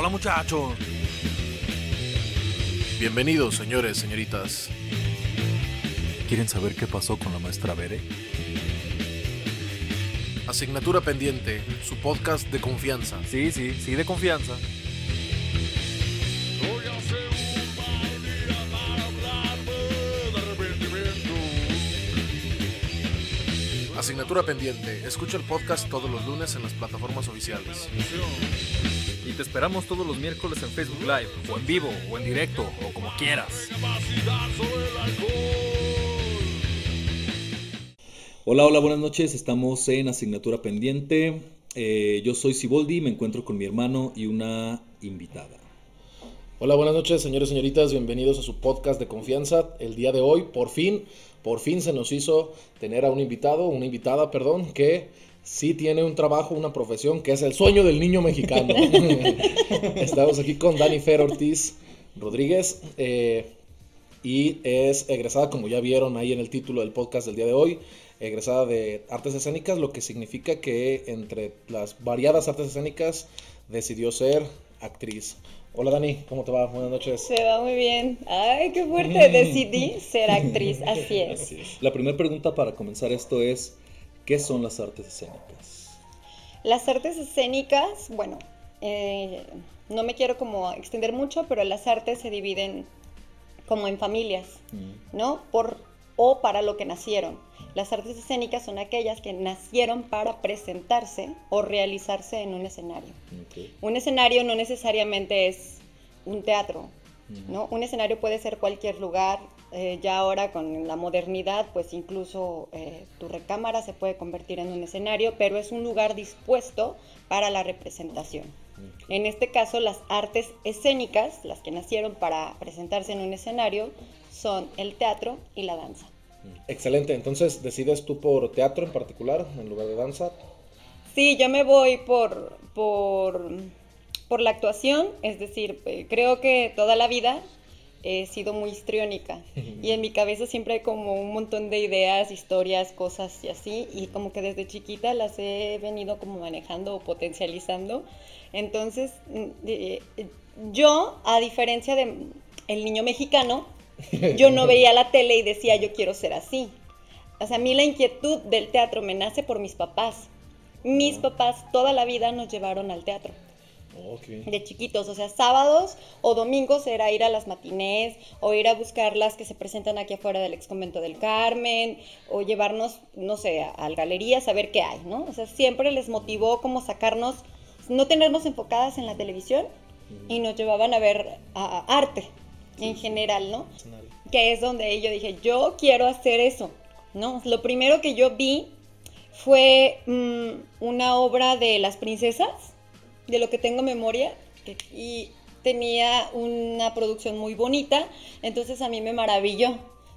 Hola muchachos. Bienvenidos, señores, señoritas. ¿Quieren saber qué pasó con la maestra Bere? Asignatura pendiente, su podcast de confianza. Sí, sí, sí, de confianza. Asignatura pendiente, escucha el podcast todos los lunes en las plataformas oficiales. Y te esperamos todos los miércoles en Facebook Live, o en vivo, o en directo, o como quieras. Hola, hola, buenas noches. Estamos en asignatura pendiente. Eh, yo soy Siboldi, me encuentro con mi hermano y una invitada. Hola, buenas noches, señores y señoritas. Bienvenidos a su podcast de confianza. El día de hoy, por fin, por fin se nos hizo tener a un invitado, una invitada, perdón, que sí tiene un trabajo, una profesión, que es el sueño del niño mexicano. Estamos aquí con Dani Fer Ortiz Rodríguez. eh, y es egresada, como ya vieron ahí en el título del podcast del día de hoy, egresada de artes escénicas, lo que significa que entre las variadas artes escénicas decidió ser actriz. Hola Dani, ¿cómo te va? Buenas noches. Se va muy bien. Ay, qué fuerte. Decidí ser actriz. Así es. La primera pregunta para comenzar esto es, ¿qué son las artes escénicas? Las artes escénicas, bueno, eh, no me quiero como extender mucho, pero las artes se dividen como en familias, Mm, ¿no? Por o para lo que nacieron. Las artes escénicas son aquellas que nacieron para presentarse o realizarse en un escenario. Un escenario no necesariamente es un teatro. ¿no? Un escenario puede ser cualquier lugar, eh, ya ahora con la modernidad, pues incluso eh, tu recámara se puede convertir en un escenario, pero es un lugar dispuesto para la representación. En este caso, las artes escénicas, las que nacieron para presentarse en un escenario, son el teatro y la danza. Excelente, entonces decides tú por teatro en particular, en lugar de danza. Sí, yo me voy por, por, por la actuación, es decir, eh, creo que toda la vida he sido muy histriónica y en mi cabeza siempre hay como un montón de ideas, historias, cosas y así, y como que desde chiquita las he venido como manejando o potencializando. Entonces, mm, eh, yo, a diferencia de el niño mexicano, yo no veía la tele y decía yo quiero ser así. O sea, a mí la inquietud del teatro me nace por mis papás. Mis papás toda la vida nos llevaron al teatro Oh, de chiquitos, o sea, sábados o domingos era ir a las matinés o ir a buscar las que se presentan aquí afuera del ex convento del Carmen o llevarnos, no sé, a, a galerías a ver qué hay, ¿no? O sea, siempre les motivó como sacarnos, no tenernos enfocadas en la televisión y nos llevaban a ver a- a arte en general, ¿no? que es donde yo dije, yo quiero hacer eso, ¿no? Lo primero que yo vi fue mm, una obra de las princesas, de lo que tengo memoria, y tenía una producción muy bonita, entonces a mí me maravilló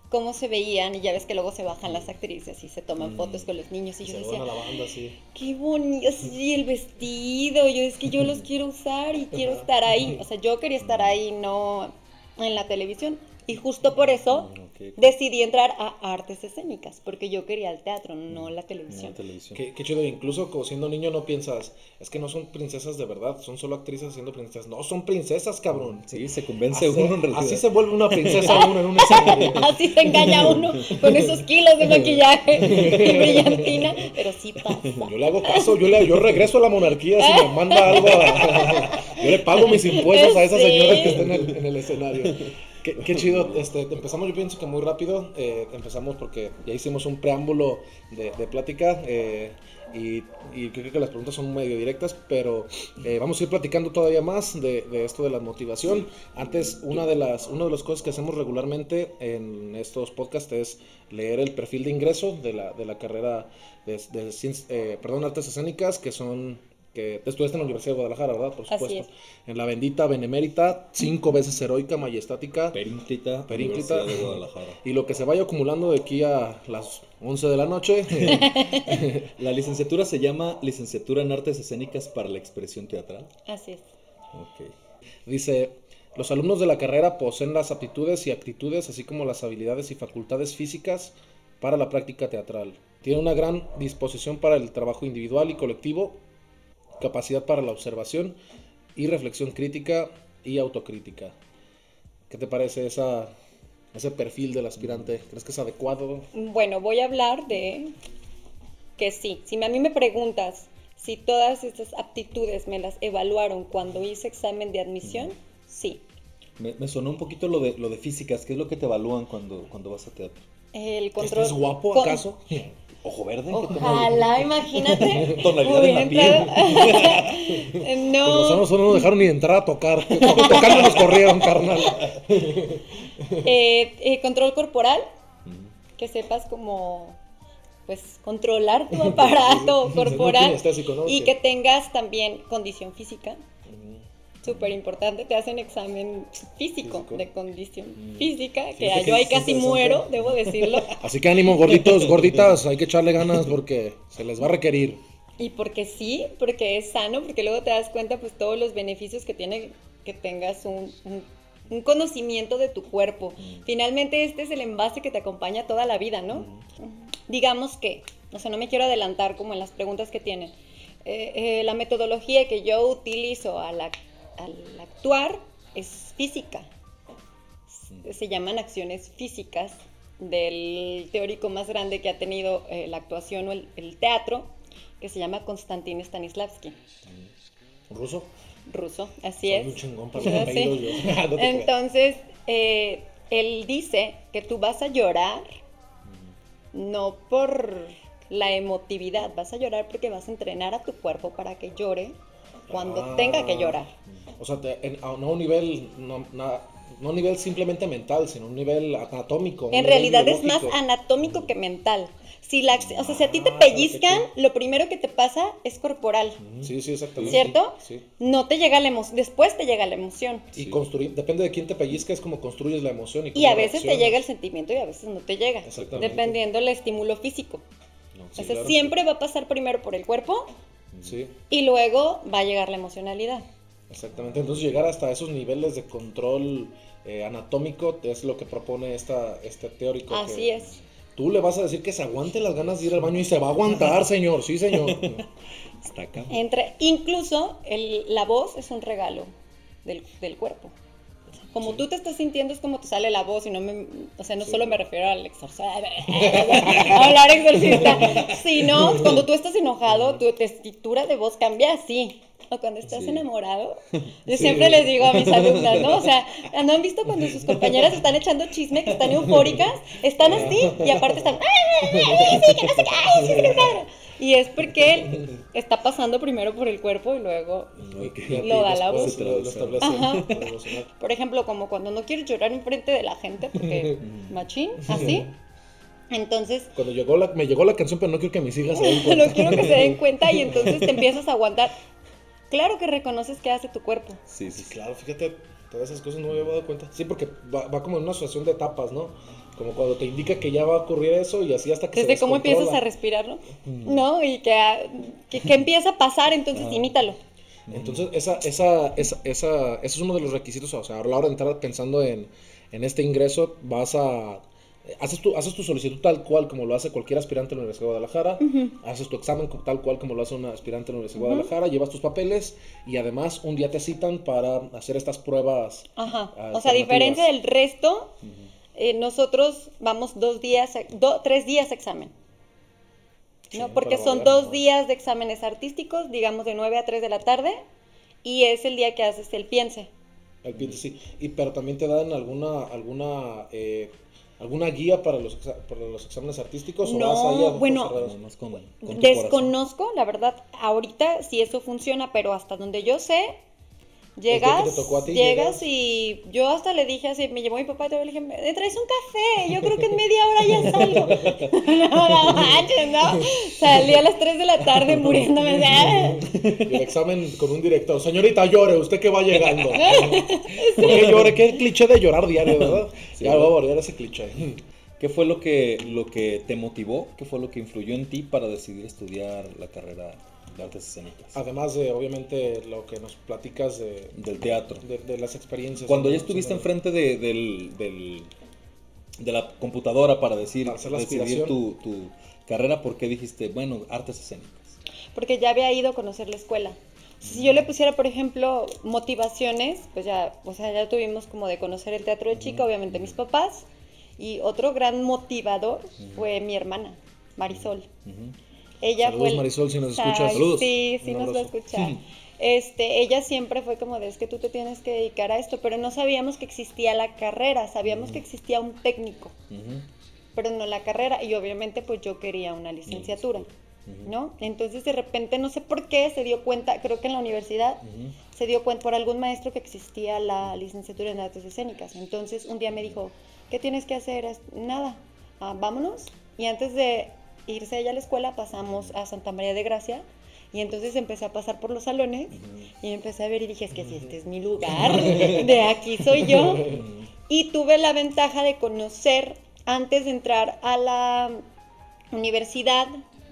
cómo se veían y ya ves que luego se bajan las actrices y se toman Mm. fotos con los niños y yo Se decía, la banda, sí. qué bonito, sí, el vestido, yo es que yo los quiero usar y quiero estar ahí, o sea, yo quería estar ahí, no en la televisión, y justo por eso Mm, decidí entrar a artes escénicas, porque yo quería el teatro, no la No, televisión. televisión. Qué, qué chido, incluso como siendo niño no piensas, es que no son princesas de verdad, son solo actrices siendo princesas. No, son princesas, cabrón. Sí, se convence Así, uno en realidad. así se vuelve una princesa uno en un escenario. Así se engaña uno con esos kilos de maquillaje y brillantina, pero sí pasa. Yo le hago caso, yo, le, yo regreso a la monarquía si me manda algo. a- yo le pago mis impuestos a esas Sí. señoras que están en el, en el escenario. Qué, qué chido. Este, empezamos, yo pienso que muy rápido. eh, empezamos porque ya hicimos un preámbulo de, de plática. eh, y, y creo que las preguntas son medio directas, pero eh, vamos a ir platicando todavía más de, de esto de la motivación. Antes, una de, las, una de las cosas que hacemos regularmente en estos podcasts es leer el perfil de ingreso de la, de la carrera de, de eh, perdón, artes escénicas, que son que tú estudiaste en la Universidad de Guadalajara, ¿verdad? Por Así supuesto. es. En la bendita Benemérita, cinco veces heroica, majestática. Perínclita, Perínclita. Universidad de Guadalajara. Y lo que se vaya acumulando de aquí a las 11 de la noche. La licenciatura se llama Licenciatura en Artes Escénicas para la Expresión Teatral. Así es. Ok. Dice, los alumnos de la carrera poseen las aptitudes y actitudes, así como las habilidades y facultades físicas para la práctica teatral. Tienen una gran disposición para el trabajo individual y colectivo, capacidad para la observación y reflexión crítica y autocrítica. ¿Qué te parece esa, ese perfil del aspirante? ¿Crees que es adecuado? Bueno, voy a hablar de que sí. Si a mí me preguntas si todas estas aptitudes me las evaluaron cuando hice examen de admisión, sí. Me, me sonó un poquito lo de, lo de físicas. ¿Qué es lo que te evalúan cuando, cuando vas a teatro? El ¿Que control. estés guapo con- acaso? ¿Ojo verde? ¿Qué Ojalá, imagínate. Tonalidad en la Pues entrado- nosotros no, no nos dejaron ni entrar a tocar. Tocando nos corrieron, carnal. eh, eh, control corporal, que sepas como pues controlar tu aparato corporal ¿no? y que tengas también condición física. Súper importante, te hacen examen físico, Físico. de condición física, que Fíjate yo ahí casi muero, debo decirlo. Así que ánimo, gorditos, gorditas, hay que echarle ganas porque se les va a requerir. Y porque sí, porque es sano, porque luego te das cuenta pues todos los beneficios que tiene que tengas un, un- un conocimiento de tu cuerpo. Finalmente este es el envase que te acompaña toda la vida, ¿no? Digamos que, o sea, no me quiero adelantar como en las preguntas que tienen. Eh, eh, la metodología que yo utilizo al, ac- al actuar es física. Se llaman acciones físicas del teórico más grande que ha tenido eh, la actuación o el, el teatro, que se llama Konstantin Stanislavski, ¿Ruso? ruso, así Soy es. un chingón para Sí. los apellidos, yo. No te creas. Entonces, eh, él dice que tú vas a llorar no por la emotividad, vas a llorar porque vas a entrenar a tu cuerpo para que llore cuando Ah. tenga que llorar. O sea, te- en- a- no a un nivel, no, na- no a un nivel simplemente mental, sino a un nivel anatómico. un En nivel realidad es más biológico. anatómico que mental. Si la, o sea, si a ti te Ah, pellizcan, lo primero que te pasa es corporal. Sí, sí, exactamente. ¿Cierto? Sí. No te llega la emoción, después te llega la emoción. Y Sí. construir, depende de quién te pellizca, es como construyes la emoción. Y, Y a veces te reaccionas. llega el sentimiento y a veces no te llega. Exactamente. Dependiendo del estímulo físico. No, Sí, o sea, claro. siempre va a pasar primero por el cuerpo Sí, y luego va a llegar la emocionalidad. exactamente. Entonces llegar hasta esos niveles de control eh, anatómico es lo que propone esta, este teórico. Así que es. Tú le vas a decir que se aguante las ganas de ir al baño y se va a aguantar, señor. Sí, señor. Está acá. Entre, incluso el- la voz es un regalo del, del cuerpo. Como Sí. tú te estás sintiendo es como te sale la voz y no me, o sea, no Sí. solo me refiero al exorcista, a hablar exorcista, sino cuando tú estás enojado, tu tesitura de voz cambia así. O cuando estás Sí. enamorado. Yo siempre les digo a mis alumnas, ¿no? O sea, ¿no han visto cuando sus compañeras están echando chisme, que están eufóricas? Están así y aparte están, ¡ay, ay, ay, sí, que no sé qué, ay, sí, que no sé qué". Y es porque está pasando primero por el cuerpo y luego Ok. Y a ti Lo da la voz. Ajá. Por ejemplo, como cuando no quieres llorar enfrente de la gente, porque machín, así. Entonces, Cuando llegó la, me llegó la canción, pero no quiero que mis hijas se den cuenta. no quiero que se den cuenta y entonces te empiezas a aguantar. Claro que reconoces qué hace tu cuerpo. Sí, sí, Sí, sí. claro, fíjate, todas esas cosas no me había dado cuenta. Sí, porque va, va como en una asociación de etapas, ¿no? Como cuando te indica que ya va a ocurrir eso y así hasta que se Desde cómo empiezas a descontrola. respirar, ¿no? ¿No? Y que, ah, que, que empieza a pasar, entonces Ah. imítalo. Entonces, esa, esa, esa, esa, ese es uno de los requisitos. O sea, a la hora de entrar pensando en, en este ingreso, vas a. Haces tu, haces tu solicitud tal cual como lo hace cualquier aspirante a la Universidad de Guadalajara. Haces tu examen tal cual como lo hace un aspirante a la Universidad de Guadalajara. Llevas tus papeles y además un día te citan para hacer estas pruebas. Ajá. O sea, a diferencia del resto, eh, nosotros vamos dos días, do- tres días a examen. Sí, ¿no? Porque son dos ¿no? días de exámenes artísticos, digamos de 9 a 3 de la tarde, y es el día que haces el piense. El PIT, sí. Y, pero también te dan alguna, alguna, eh, alguna guía para los, para los exámenes artísticos. ¿o No, vas ahí a ojos bueno, con, con. Desconozco, la verdad, ahorita si eso funciona, pero hasta donde yo sé, llegas, te ti, llegas llegas. y yo hasta le dije así, me llevó mi papá y yo le dije, ¿me traes un café? Yo creo que en media hora ya salgo. no, manches, ¿no? Salí a las 3 de la tarde muriéndome. Y el examen con un director. Señorita, llore, usted que va llegando. ¿Por qué llore? Qué cliché de llorar diario, ¿verdad? Sí, ya voy a borrar ese cliché. ¿Qué fue lo que, lo que te motivó? ¿Qué fue lo que influyó en ti para decidir estudiar la carrera de artes escénicas? Además de, obviamente, lo que nos platicas de, Del teatro. de, de las experiencias. Cuando ya estuviste enfrente de, del, del- de la computadora para decir, Para hacer la decidir tu, tu carrera, ¿por qué dijiste, bueno, artes escénicas? Porque ya había ido a conocer la escuela. Si yo le pusiera, por ejemplo, motivaciones, pues ya, o sea, ya tuvimos como de conocer el teatro de chica, obviamente mis papás, y otro gran motivador fue mi hermana, Marisol. Ella Saludos, fue. Marisol, si nos Ay, escuchas. Saludos. Sí, sí nos va a escuchar. Este, ella siempre fue como de es que tú te tienes que dedicar a esto, pero no sabíamos que existía la carrera, sabíamos que existía un técnico, pero no la carrera, y obviamente pues yo quería una licenciatura, ¿no? Entonces de repente no sé por qué se dio cuenta, creo que en la universidad se dio cuenta por algún maestro que existía la licenciatura en artes escénicas. Entonces un día me dijo, ¿qué tienes que hacer? Nada, ah, vámonos. Y antes de irse ella a la escuela pasamos a Santa María de Gracia. Y entonces empecé a pasar por los salones y empecé a ver y dije, es que si este es mi lugar, de aquí soy yo. Y tuve la ventaja de conocer, antes de entrar a la universidad,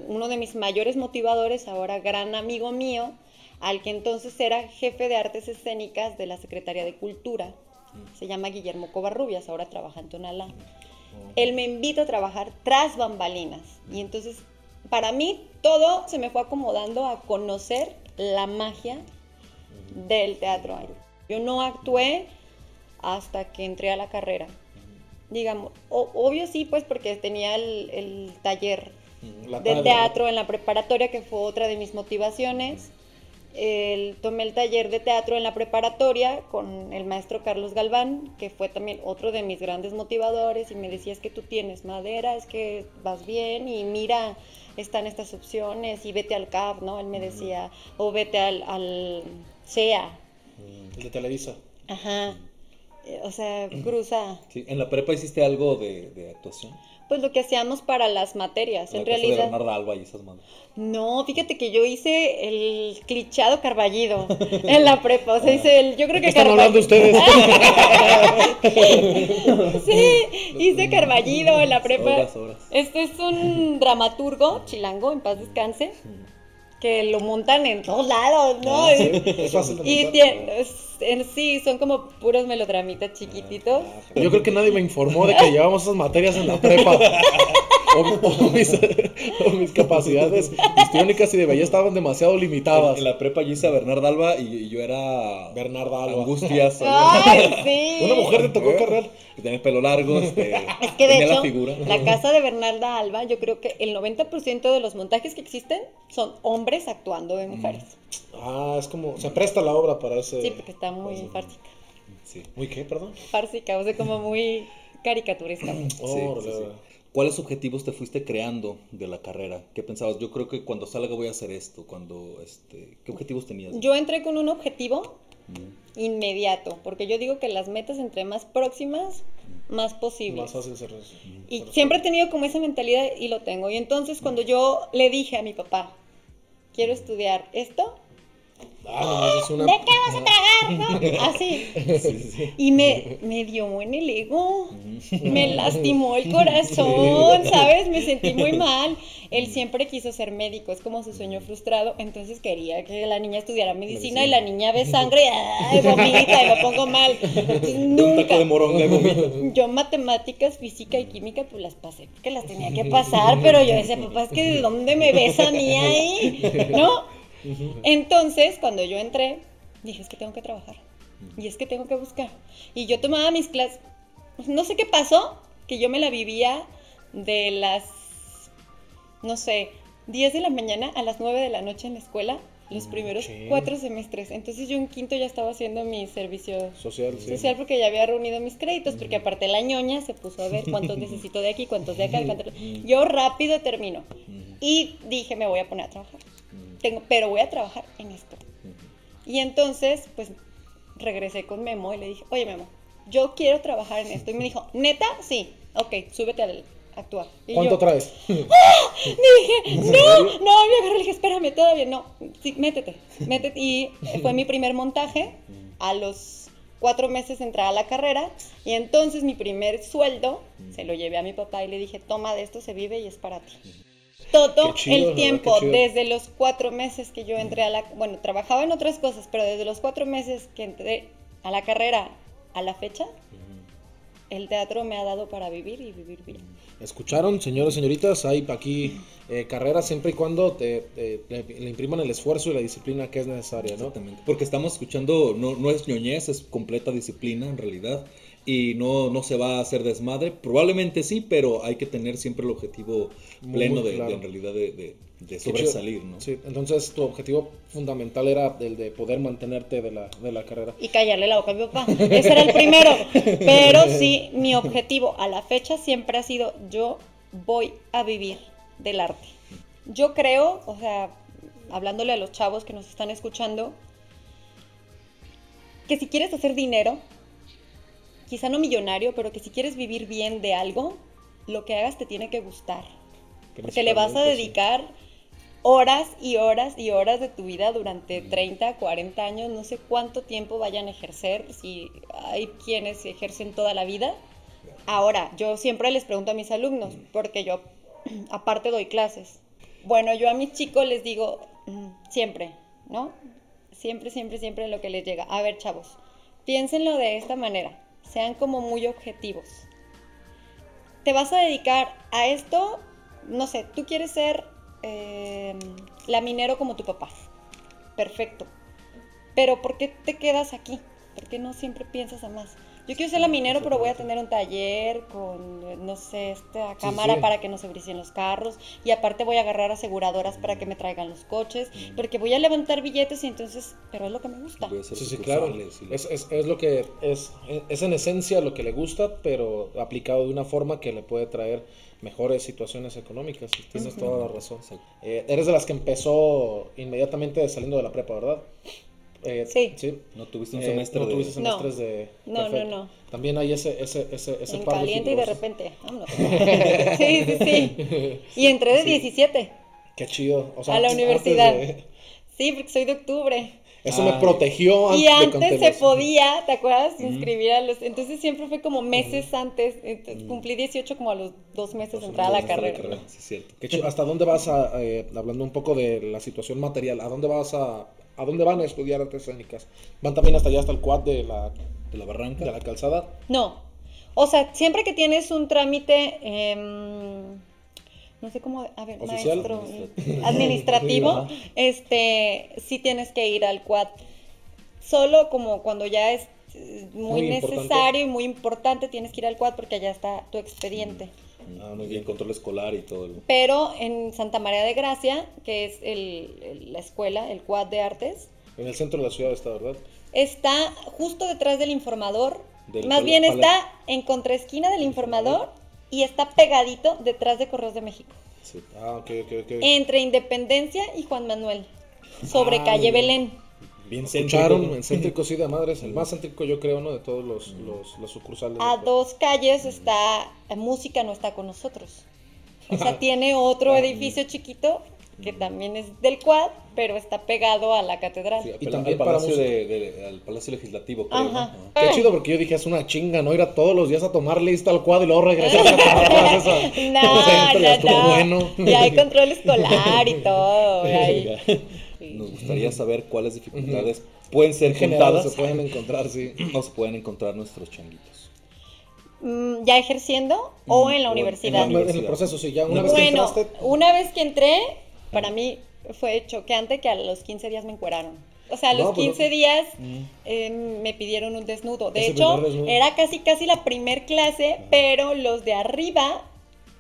uno de mis mayores motivadores, ahora gran amigo mío, al que entonces era jefe de artes escénicas de la Secretaría de Cultura. Se llama Guillermo Covarrubias, ahora trabaja en Tonalá. Él me invita a trabajar tras bambalinas. Y entonces, para mí, todo se me fue acomodando a conocer la magia del teatro. Yo no actué hasta que entré a la carrera. Digamos, o- obvio sí, pues porque tenía el, el taller tarde, teatro en la preparatoria, que fue otra de mis motivaciones. El- tomé el taller de teatro en la preparatoria con el maestro Carlos Galván, que fue también otro de mis grandes motivadores, y me decía, es que tú tienes madera, es que vas bien, y mira, están estas opciones, y vete al CAP, ¿no? Él me decía, o vete al, al CEA. ¿no? El de Televisa. Ajá. Eh, O sea, cruza. Sí, ¿En la prepa hiciste algo de, de actuación? Pues lo que hacíamos para las materias, La en de realidad. Bernarda Alba y esas manos. No, fíjate que yo hice el clichado carballido en la prepa. O sea, hice el. Yo creo ¿Qué que están hablando ustedes? Sí, hice carballido en la prepa. Horas, horas. Este es un dramaturgo chilango, en paz descanse, que lo montan en todos lados, ¿no? Ah, sí, es fácil de Y montar. tiene- sí, son como puros melodramitas chiquititos. Yo creo que nadie me informó de que llevábamos esas materias en la prepa. O, o mis, o mis capacidades histriónicas y de belleza estaban demasiado limitadas. en la prepa yo hice a Bernarda Alba y, y yo era... Bernarda Alba. Angustias. ¡Ay, sí! Una mujer te tocó cargar. Que tenía el pelo largo, este, Es que de tenía hecho, la figura. la casa de Bernalda Alba, yo creo que el 90% de los montajes que existen son hombres actuando de mujeres. Ah, es como. Se presta la obra para ese. Sí, porque está muy fársica. Sí. ¿Muy qué, perdón? Fársica, o sea, como muy caricaturesca. Sí, Órale. sí, sí. ¿Cuáles objetivos te fuiste creando de la carrera? ¿Qué pensabas? Yo creo que cuando salga voy a hacer esto. Cuando, este, ¿Qué objetivos tenías? Yo entré con un objetivo Mm. inmediato, porque yo digo que las metas entre más próximas, más posibles. Más fácil ser eso. Y siempre he tenido como esa mentalidad y lo tengo. Y entonces cuando yo le dije a mi papá, quiero estudiar esto, Ah, no, es una. ¿de qué vas a tragar? ¿no? Así. Y me, me dio en el ego, me lastimó el corazón, ¿sabes? Me sentí muy mal. Él siempre quiso ser médico, es como su sueño frustrado, entonces quería que la niña estudiara medicina y la niña ve sangre, ¡ay, vomita! Y me pongo mal. Entonces, de nunca. moronga y vomito. Yo matemáticas, física y química pues las pasé porque las tenía que pasar, pero yo decía, papá, es que ¿de dónde me ves a mí ahí? ¿No? Entonces, cuando yo entré, dije, es que tengo que trabajar. Y es que tengo que buscar. Y yo tomaba mis clases, no sé qué pasó, que yo me la vivía de las, no sé, 10 de la mañana a las 9 de la noche en la escuela, los primeros sí. cuatro semestres. Entonces yo en quinto ya estaba haciendo mi servicio Social, sí. social porque ya había reunido mis créditos, porque aparte la ñoña se puso a ver cuántos necesito de aquí, cuántos de acá. cuántos- Yo rápido termino. Y dije, me voy a poner a trabajar. Tengo, pero voy a trabajar en esto. Y entonces, pues, regresé con Memo y le dije, oye Memo, yo quiero trabajar en esto. Y me dijo, ¿neta? Sí. Ok, súbete al actuar. Y ¿Cuánto yo, traes? dije, no, no, me agarré y dije, espérame, todavía no, sí, métete, métete. Y fue mi primer montaje, a los cuatro meses entré a la carrera, y entonces mi primer sueldo se lo llevé a mi papá y le dije, toma de esto, se vive y es para ti. Todo chido, el tiempo, desde los cuatro meses que yo entré a la, bueno, trabajaba en otras cosas, pero desde los cuatro meses que entré a la carrera a la fecha, el teatro me ha dado para vivir y vivir bien. Escucharon, señores, señoritas, hay aquí eh, carreras siempre y cuando te, te- le, le impriman el esfuerzo y la disciplina que es necesaria, ¿no? Exactamente. Porque estamos escuchando, no, no es ñoñez, es completa disciplina en realidad. Y no, no se va a hacer desmadre. Probablemente sí, pero hay que tener siempre el objetivo Muy, pleno de, en realidad de, sobresalir, ¿no? Sí, entonces tu objetivo fundamental era el de poder mantenerte de la, de la carrera. y callarle la boca a mi papá. Ese era el primero. Pero sí, mi objetivo a la fecha siempre ha sido yo voy a vivir del arte. Yo creo, o sea, hablándole a los chavos que nos están escuchando, que si quieres hacer dinero, quizá no millonario, pero que si quieres vivir bien de algo, lo que hagas te tiene que gustar. Porque le vas a dedicar horas y horas y horas de tu vida durante 30, 40 años, no sé cuánto tiempo vayan a ejercer, si hay quienes ejercen toda la vida. Ahora, yo siempre les pregunto a mis alumnos, porque yo aparte doy clases. Bueno, yo a mis chicos les digo mm, siempre, ¿no? Siempre, siempre, siempre lo que les llega. A ver, chavos, piénsenlo de esta manera, sean como muy objetivos. Te vas a dedicar a esto, no sé, tú quieres ser eh, laminero como tu papá. Perfecto. Pero ¿por qué te quedas aquí? ¿Por qué no siempre piensas a más? Yo quiero ser laminero, pero voy a tener un taller con, no sé, esta cámara sí. para que no se bricen los carros. Y aparte voy a agarrar aseguradoras para que me traigan los coches. Porque voy a levantar billetes y entonces, pero es lo que me gusta. Voy a hacer Sí, sí, claro. la- Es, es, es lo que es, es en esencia lo que le gusta, pero aplicado de una forma que le puede traer mejores situaciones económicas. Tienes toda la razón. Eh, eres de las que empezó inmediatamente saliendo de la prepa, ¿verdad? Eh, Sí. No tuviste un Eh, semestre no de... tuviste semestres de... No, no, perfecto. no. También hay ese, ese, ese, ese en par caliente y de repente. Vámonos. sí, sí, sí. Y entré de 17 Qué chido. O sea, a la universidad. de- Sí, porque soy de octubre. Eso Ah, me protegió antes Y de antes se podía, ¿te acuerdas? Inscribir a los... Entonces siempre fue como meses antes. Entonces, Cumplí 18 como a los dos meses de entrar a la de carrera. Sí, cierto. Qué. ¿Hasta dónde vas a, eh, hablando un poco de la situación material, a dónde vas a, a dónde van a estudiar artes escénicas? ¿Van también hasta allá, hasta el quad de la, De la barranca. de la calzada? No. O sea, siempre que tienes un trámite, em, no sé cómo, a ver, ¿Oficial? maestro, Administrativo. administrativo, Ajá. este, sí tienes que ir al quad. Solo como cuando ya es eh, muy, importante. necesario y muy importante, tienes que ir al quad porque allá está tu expediente. Ah, muy bien. en control escolar y todo. el- Pero en Santa María de Gracia, que es el- el- la escuela, el quad de artes, En el centro de la ciudad está, ¿verdad? está justo detrás del informador. Del Más bien está en contraesquina del informador y está pegadito detrás de Correos de México. Sí. Ah, ok, ok, ok. Entre Independencia y Juan Manuel. Sobre Ah, calle. Belén. Bien Escucharon céntrico. en céntrico, sí, de madres. El más céntrico, yo creo, ¿no? De todos los, los, los sucursales. A dos calles está. eh, Música no está con nosotros. O sea, tiene otro edificio chiquito que también es del quad, pero está pegado a la catedral. Sí, Y también al para Palacio, música. de, de- al Palacio Legislativo, creo, Ajá. ¿no? Ah. Qué Ay. chido, porque yo dije, es una chinga, ¿no? Ir a todos los días a tomar lista al cuadro y luego regresar a tomar clases a- No, al centro, ya no, bueno. Y hay control escolar y todo. y Nos gustaría saber cuáles dificultades pueden ser contadas se pueden encontrar, sí. o se pueden encontrar nuestros changuitos. Mm, ¿Ya ejerciendo o Mm, en la o en- en universidad? la En el proceso, sí, ya una vez que Bueno, entraste, una vez que entré, para mí fue choqueante que a los 15 días me encueraron. O sea, a los No, pues, 15 no. días Mm. eh, me pidieron un desnudo. De hecho, desnudo. era casi casi la primer clase, pero los de arriba,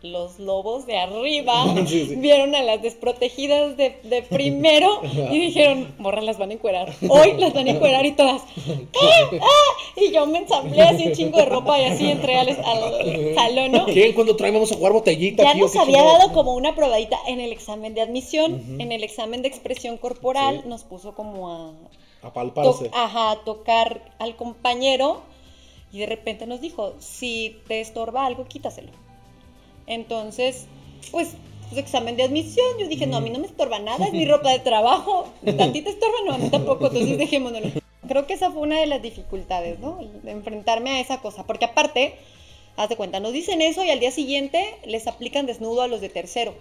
los lobos de arriba, Sí, sí. vieron a las desprotegidas de, de primero y dijeron, morras las van a encuerar. Hoy las van a encuerar y todas. ¡Ah! ¡Ah! Y yo me ensamblé así un chingo de ropa y así entré al, al salón, ¿no? ¿quién cuando trae vamos a jugar botellita? Ya nos qué había dado como una probadita en el examen de admisión, en el examen de expresión corporal, Sí. nos puso como a, A to- palparse. ajá, a tocar al compañero y de repente nos dijo, si te estorba algo, quítaselo. Entonces, pues, pues, examen de admisión, yo dije, no, a mí no me estorba nada, es mi ropa de trabajo, ¿a ti te estorba? No, a mí tampoco, entonces dejémonoslo. Creo que esa fue una de las dificultades, ¿no? De enfrentarme a esa cosa, porque aparte, haz de cuenta, nos dicen eso y al día siguiente les aplican desnudo a los de tercero.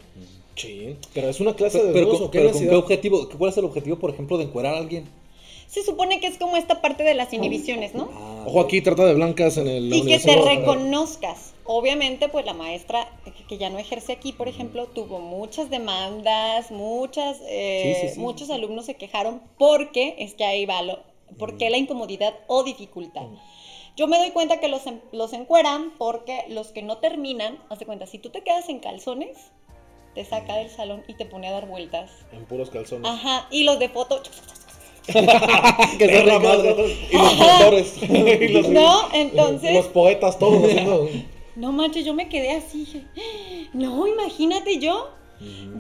Sí, pero es una clase Pero, de pero desnudos, con, ¿o qué pero con qué necesidad? objetivo, ¿cuál es el objetivo, por ejemplo, de encuerar a alguien? Se supone que es como esta parte de las inhibiciones, ¿no? Ah, Ojo aquí, trata de blancas en el. Y que te reconozcas. Obviamente, pues la maestra que- ya no ejerce aquí, por ejemplo, tuvo muchas demandas, muchas, eh, Sí, sí, sí. muchos alumnos se quejaron porque es que ahí va lo, porque la incomodidad o dificultad. Yo me doy cuenta que los, los encueran porque los que no terminan, haz de cuenta, si tú te quedas en calzones, te saca del salón y te pone a dar vueltas. En puros calzones. Ajá, y los de foto, que se Perra ríen, madre. Y los. Y los- ¿no? Los Entonces, poetas todos haciendo. no manches, yo me quedé así, no, imagínate yo.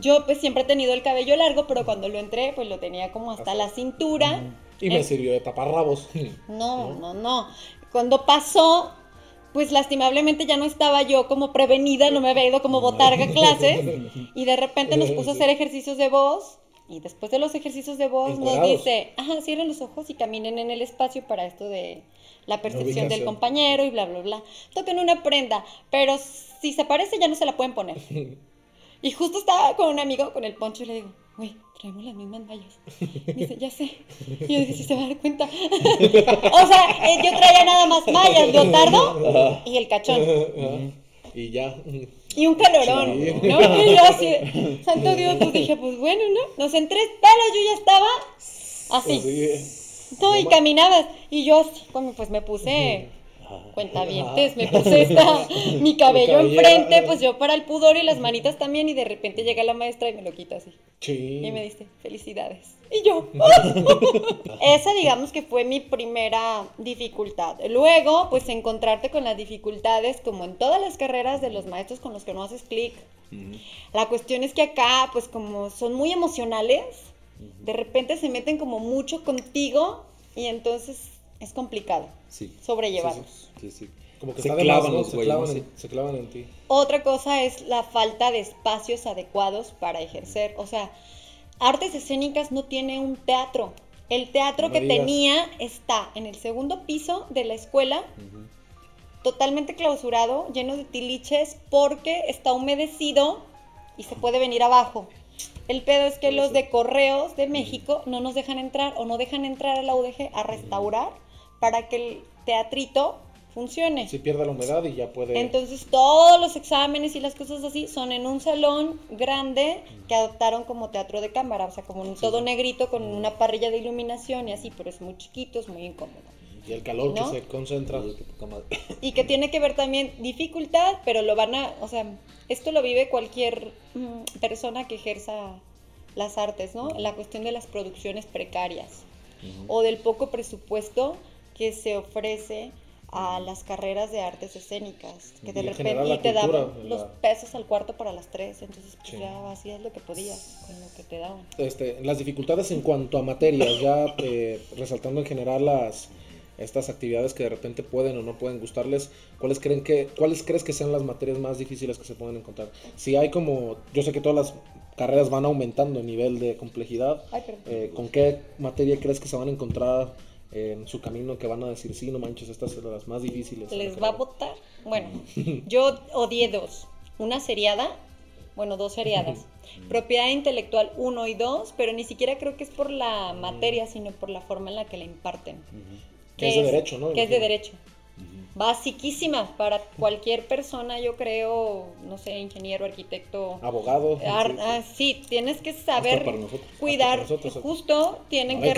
Yo pues siempre he tenido el cabello largo, pero cuando lo entré pues lo tenía como hasta la cintura. Y me Eh, sirvió de taparrabos. No, no, no. Cuando pasó, pues lastimablemente ya no estaba yo como prevenida, no me había ido como botarga a clases. Y de repente nos puso a hacer ejercicios de voz. Y después de los ejercicios de voz nos dice, ajá, cierren los ojos y caminen en el espacio para esto de la percepción del compañero y bla, bla, bla. Toquen una prenda, pero si se parece ya no se la pueden poner. Y justo estaba con un amigo con el poncho y le digo, güey, traemos las mismas mallas. Dice, ya sé. Y yo dije, si se va a dar cuenta. o sea, eh, yo traía nada más mallas, leotardo y el cachón. y ya. Y un calorón, Sí. ¿no? Y yo así, santo Dios, pues dije, pues bueno, ¿no? Nos en tres pelos yo ya estaba así. Así. No, y caminabas. Y yo así, pues me puse cuentavientes, me puse esta, mi cabello enfrente, pues yo para el pudor y las manitas también, y de repente llega la maestra y me lo quita así. Sí. Y me dice, felicidades. Y yo, esa digamos que fue mi primera dificultad. Luego, pues encontrarte con las dificultades, como en todas las carreras de los maestros con los que no haces clic. La cuestión es que acá, pues como son muy emocionales, de repente se meten como mucho contigo y entonces es complicado Sí. sobrellevarlos. Sí, sí. Como que Se clavan los se, güeyes, clavan en, se clavan en ti. Otra cosa es la falta de espacios adecuados para ejercer. O sea, artes escénicas no tiene un teatro. El teatro No que digas. tenía está en el segundo piso de la escuela, totalmente clausurado, lleno de tiliches, porque está humedecido y se puede venir abajo. El pedo es que los de correos de México no nos dejan entrar o no dejan entrar a la UDG a restaurar para que el teatrito funcione. Si pierde la humedad y ya puede. Entonces todos los exámenes y las cosas así son en un salón grande que adoptaron como teatro de cámara, o sea, como un todo negrito con una parrilla de iluminación y así, pero es muy chiquito, es muy incómodo. Y el calor ¿no? que se concentra. Y que tiene que ver también dificultad, pero lo van a, o sea, esto lo vive cualquier mm, persona que ejerza las artes, ¿no? La cuestión de las producciones precarias o del poco presupuesto que se ofrece a las carreras de artes escénicas, que de Y repente y te daban los pesos al cuarto para las tres, entonces pues Sí. ya hacías lo que podías con lo que te daban. Este, las dificultades en cuanto a materias, ya eh, resaltando en general las estas actividades que de repente pueden o no pueden gustarles, ¿cuáles creen que cuáles crees que sean las materias más difíciles que se pueden encontrar? Si hay como yo sé que todas las carreras van aumentando en nivel de complejidad, Ay, eh, ¿con qué materia crees que se van a encontrar en su camino que van a decir, sí, no manches, estas son las más difíciles? les va a carrera"? votar. Bueno, yo odié dos. Una seriada, bueno, dos seriadas. Propiedad intelectual 1 y 2, pero ni siquiera creo que es por la materia, sino por la forma en la que la imparten. Que es de derecho, ¿no? Que es de derecho. Basiquísima para cualquier persona, yo creo, no sé, ingeniero, arquitecto. Abogado. ar- sí, sí. ah, sí, tienes que saber para nosotros. cuidar. Hasta para nosotros. Justo tienen que ver,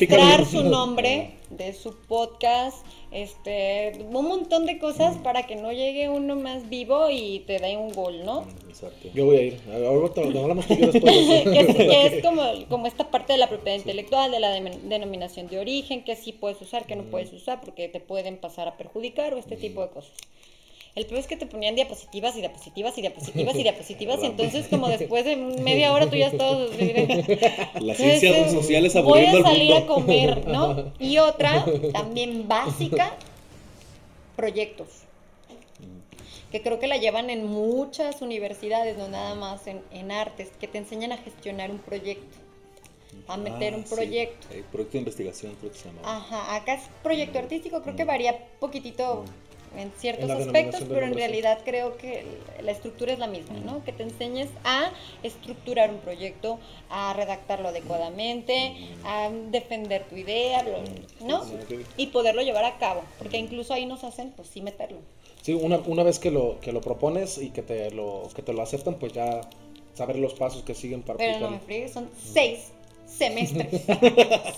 pica registrar su nombre de su podcast, este, un montón de cosas para que no llegue uno más vivo y te dé un gol, ¿no? Exacto. Yo voy a ir. Ahorita lo hablamos tú después. que es, que es como, como esta parte de la propiedad intelectual, de la de- denominación de origen, que sí puedes usar, que no puedes usar, porque te pueden pasar a perjudicar o este tipo de cosas. El peor es que te ponían diapositivas y diapositivas y diapositivas y diapositivas, y entonces como después de media hora tú ya de- Las ciencias sociales Voy a al salir a comer, ¿no? Y otra, también básica, proyectos. Que creo que la llevan en muchas universidades, no nada más en, en artes, que te enseñan a gestionar un proyecto, a meter Ah, un sí. proyecto. Eh, proyecto de investigación, creo que se llama. Ajá, acá es proyecto artístico, creo que varía poquitito en ciertos En aspectos, pero en realidad creo que la estructura es la misma, ¿no? Que te enseñes a estructurar un proyecto, a redactarlo adecuadamente, a defender tu idea, ¿no? Y poderlo llevar a cabo, porque incluso ahí nos hacen, pues sí, meterlo. Sí, una, una vez que lo, que lo propones y que te lo, que te lo aceptan, pues ya saber los pasos que siguen para Pero no me friegues, son seis semestres.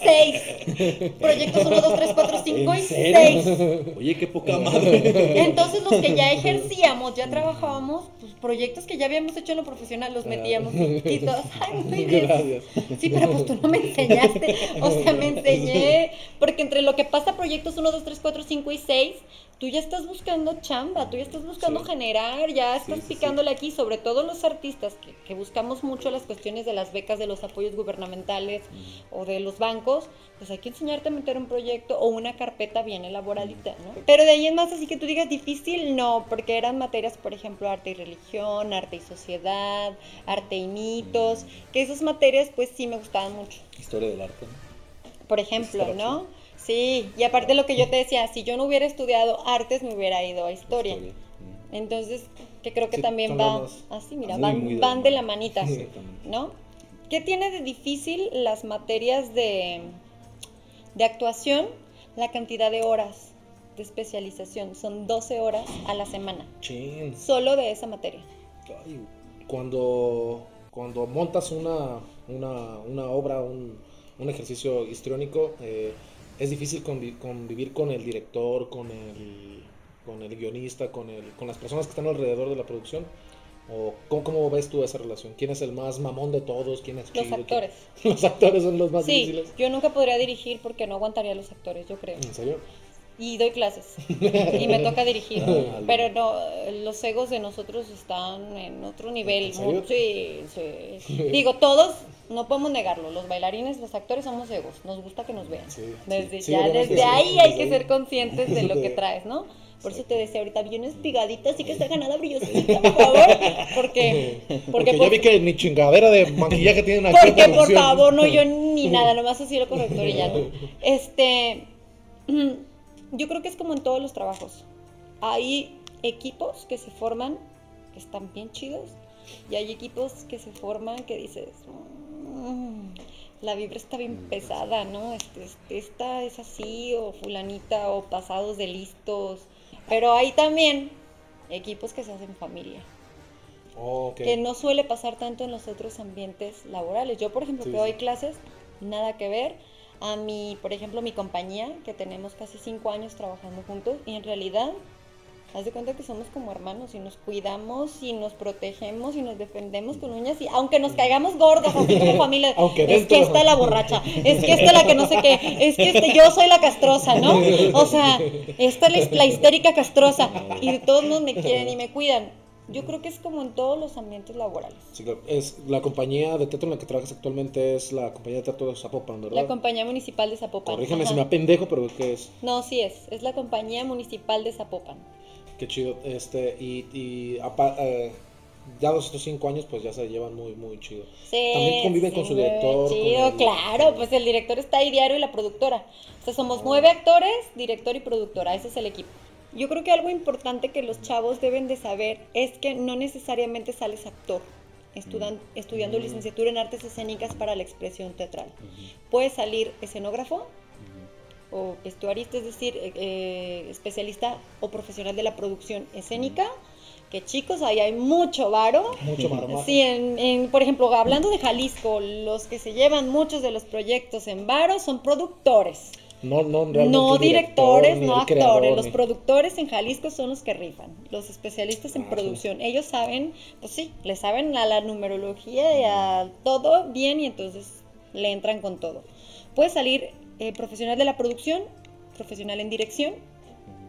seis. Proyectos 1, 2, 3, 4, 5 y ¿En serio? 6. Oye, qué poca madre. Entonces los que ya ejercíamos, ya trabajábamos, pues proyectos que ya habíamos hecho en lo profesional, los metíamos y todos, ay, muy bien. Gracias. Sí, pero pues tú no me enseñaste, o sea, me enseñé, porque entre lo que pasa proyectos 1, 2, 3, 4, 5 y 6, tú ya estás buscando chamba, tú ya estás buscando Sí. generar, ya estás sí, sí. picándole aquí, sobre todo los artistas que, que buscamos mucho las cuestiones de las becas, de los apoyos gubernamentales o de los bancos, pues hay que enseñarte a meter un proyecto o una carpeta bien elaboradita, ¿no? Pero de ahí en más, así que tú digas difícil, no, porque eran materias, por ejemplo, arte y religión, arte y sociedad, arte y mitos, que esas materias pues sí me gustaban mucho Historia del arte, ¿no? por ejemplo, ¿no? Sí, y aparte lo que yo te decía, si yo no hubiera estudiado artes, me hubiera ido a historia. Historia. Mm. Entonces, que creo que Sí, también va así, mira, van, muy van la de la manita. ¿no? ¿Qué tiene de difícil las materias de, de actuación? La cantidad de horas de especialización, son 12 horas a la semana, Chin. solo de esa materia. Ay, Cuando, cuando montas una, una, una obra, un, un ejercicio histriónico, eh, es difícil convi- convivir con el director, con el, con el guionista, con, el, con las personas que están alrededor de la producción. ¿O cómo, cómo ves tú esa relación? ¿Quién es el más mamón de todos? ¿Quién es Los chido? actores. ¿Quién- Los actores son los más Sí, difíciles. yo nunca podría dirigir porque no aguantaría a los actores, yo creo. ¿En serio? Y doy clases. y me toca dirigir. Ah, Pero no, los egos de nosotros están en otro nivel. ¿En serio? Sí, sí. Digo, todos, no podemos negarlo. Los bailarines, los actores somos egos. Nos gusta que nos vean. Sí, Desde sí, ya, desde ahí hay que ser conscientes de lo que traes, ¿no? Por eso te decía ahorita, bien espigadita, así que está ganada brillosita, por favor. Porque, porque, Porque, ya por- vi que ni chingadera de maquillaje tienen aquí. porque por favor, no yo ni nada, nomás así lo corrector y ya no. Este, yo creo que es como en todos los trabajos. Hay equipos que se forman que están bien chidos y hay equipos que se forman que dices, "Mm, la vibra está bien pesada, ¿no? Este, este, esta es así o fulanita o pasados de listos. Pero hay también equipos que se hacen familia Ok. que no suele pasar tanto en los otros ambientes laborales. Yo, por ejemplo, Sí, que sí. doy clases, nada que ver. A mi, por ejemplo, mi compañía, que tenemos casi cinco años trabajando juntos, y en realidad, haz de cuenta que somos como hermanos y nos cuidamos y nos protegemos y nos defendemos con uñas y aunque nos caigamos gordos, así como familia, Aunque es dentro- que esta es la borracha, es que esta es la que no sé qué, es que este, yo soy la castrosa, ¿no? O sea, esta es la, la histérica castrosa y todos modos me quieren y me cuidan. Yo creo que es como en todos los ambientes laborales. Sí. Es la compañía de teatro en la que trabajas actualmente es la compañía de teatro de Zapopan, ¿verdad? La compañía municipal de Zapopan. Corrígeme Ajá. si me apendejo, pero ¿qué es? No, sí es. Es la compañía municipal de Zapopan. Qué chido. Este, y, y apa- eh, ya los estos cinco años, pues ya se llevan muy, muy chido. Sí, También conviven con sí, su muy director, con Chido, el- claro. Pues el director está ahí diario y la productora. O sea, somos nueve actores, director y productora. Ese es el equipo. Yo creo que algo importante que los chavos deben de saber es que no necesariamente sales actor. estudan- estudiando licenciatura en artes escénicas para la expresión teatral. Puedes salir escenógrafo, o vestuarista, es decir, eh, eh, especialista o profesional de la producción escénica, que chicos, ahí hay mucho varo. Mucho marmaje. Sí, en, en, por ejemplo, hablando de Jalisco, los que se llevan muchos de los proyectos en varo son productores. No, no, No directores, no actores. creador, Los ni- productores en Jalisco son los que rifan. Los especialistas en Ah, sí. producción. Ellos saben, pues sí, le saben a la numerología y a todo bien y entonces le entran con todo. Puede salir eh, profesional de la producción, profesional en dirección,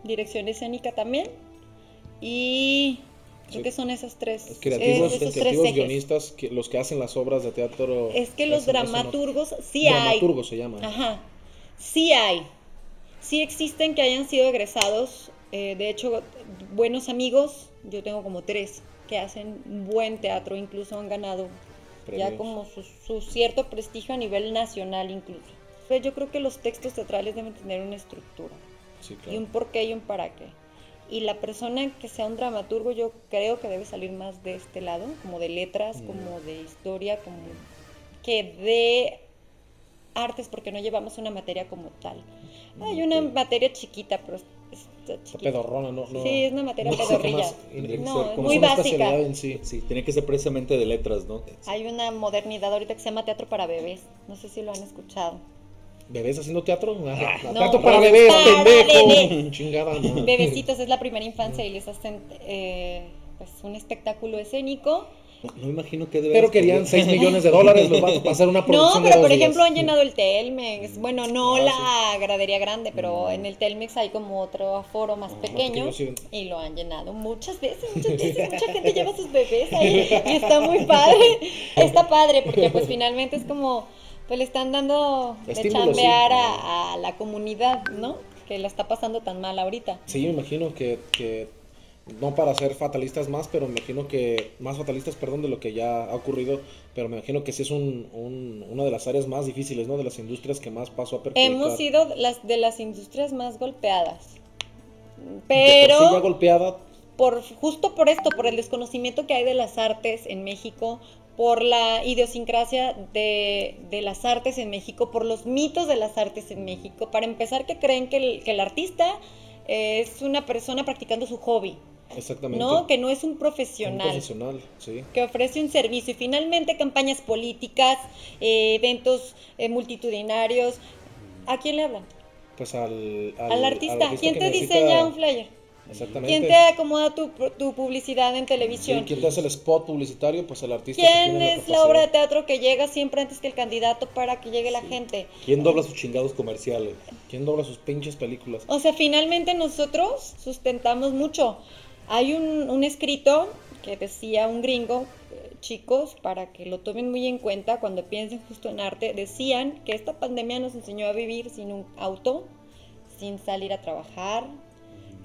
dirección escénica también. Y creo Sí. que son esas tres. Creativos, esos tres creativos guionistas, que- los que hacen las obras de teatro. Es que los no- dramaturgos sí hay. Dramaturgos se llama. Ajá. Sí hay. Sí existen que hayan sido egresados. eh, de hecho, buenos amigos, yo tengo como tres, que hacen buen teatro, incluso han ganado ya como su, su cierto prestigio a nivel nacional incluso. Pero yo creo que los textos teatrales deben tener una estructura Sí, y claro. un por qué y un para qué. Y la persona que sea un dramaturgo yo creo que debe salir más de este lado, como de letras, Mm. como de historia, como que de artes, porque no llevamos una materia como tal. Hay una materia chiquita, pero Está chiquito. pedorrona, ¿no? no Sí, es una materia no pedorrilla. No, es muy básica. en sí. Sí, tiene que ser precisamente de letras, ¿no? Hay una modernidad ahorita que se llama teatro para bebés. No sé si lo han escuchado. ¿Bebés haciendo teatro? Ah, no, teatro para no, bebés, para pendejo. bebés. Chingada, madre. Bebecitos es la primera infancia y les hacen eh, pues un espectáculo escénico. No, no me imagino que debe Pero querían 6 millones de dólares, los va a pasar una No, producción de pero dos por ejemplo días. han llenado el Telmex. Bueno, no Ah, la gradería grande, pero Mm. en el Telmex hay como otro aforo más Ah, pequeño sí- y lo han llenado muchas veces, muchas veces. Mucha gente lleva sus bebés ahí y está muy padre. Está padre porque pues finalmente es como, pues le están dando de chambear sí. a, a la comunidad, ¿no? Que la está pasando tan mal ahorita. Sí, me imagino que, que no para ser fatalistas más, pero me imagino que más fatalistas, perdón, de lo que ya ha ocurrido, pero me imagino que sí es un, un- una de las áreas más difíciles, ¿no? De las industrias que más pasó a perjudicar. Hemos sido las de las industrias más golpeadas. Pero sí ya golpeada, por justo por esto, por el desconocimiento que hay de las artes en México, por la idiosincrasia de, de las artes en México, por los mitos de las artes en México. Para empezar, que creen que el, que el artista es una persona practicando su hobby, exactamente. ¿no? Que no es un Un profesional. profesional, sí. que ofrece un servicio y finalmente campañas políticas, eh, eventos eh, multitudinarios. ¿A quién le hablan? Pues al, al, Al artista. ¿Quién te necesita- diseña un flyer? Exactamente. ¿Quién te acomoda tu, tu publicidad en Sí, televisión? ¿Quién te hace el spot publicitario? Pues el artista. que ¿Quién tiene es la capacidad. obra de teatro que llega siempre antes que el candidato para que llegue la gente? ¿Quién dobla sus chingados comerciales? ¿Quién dobla sus pinches películas? O sea, finalmente nosotros sustentamos mucho. Hay un, un escrito que decía un gringo, eh, chicos, para que lo tomen muy en cuenta cuando piensen justo en arte, decían que esta pandemia nos enseñó a vivir sin un auto, sin salir a trabajar,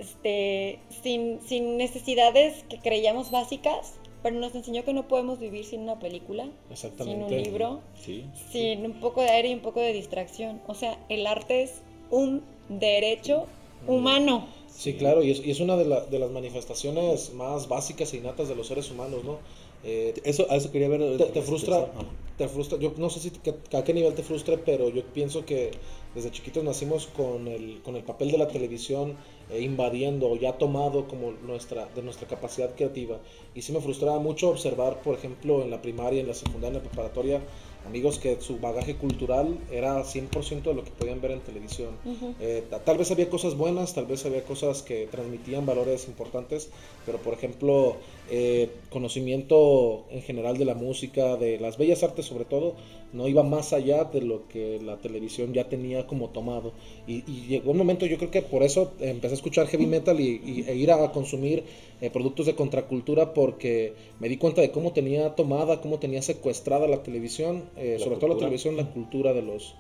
este, sin, sin necesidades que creíamos básicas, pero nos enseñó que no podemos vivir sin una película, sin un libro, Sí. sin un poco de aire y un poco de distracción. O sea, el arte es un derecho humano. Sí, claro, y es, y es una de, la- de las manifestaciones más básicas e innatas de los seres humanos, ¿no? Eh, Eso, a eso quería ver. te, te frustra, te frustra, yo no sé si que- a qué nivel te frustre, pero yo pienso que desde chiquitos nacimos con el, con el papel de la televisión invadiendo o ya tomado como nuestra, de nuestra capacidad creativa. Y sí me frustraba mucho observar, por ejemplo, en la primaria, en la secundaria, en la preparatoria, amigos que su bagaje cultural era 100% de lo que podían ver en televisión. Eh, ta- tal vez había cosas buenas, tal vez había cosas que transmitían valores importantes, pero por ejemplo, eh, conocimiento en general de la música, de las bellas artes sobre todo, no iba más allá de lo que la televisión ya tenía como tomado. Y, y llegó un momento, yo creo que por eso empecé a escuchar heavy metal y, y- e ir a consumir eh, productos de contracultura porque me di cuenta de cómo tenía tomada, cómo tenía secuestrada la televisión, eh, La sobre todo la cultura. televisión, la cultura de los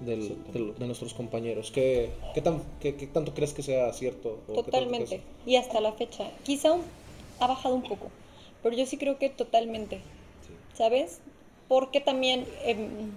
del- de, de nuestros compañeros. ¿Qué, qué, tan, qué, qué tanto crees que sea cierto? o Totalmente. Y hasta la fecha. Quizá un- ha bajado un poco, pero yo sí creo que totalmente. ¿Sabes? Porque también em,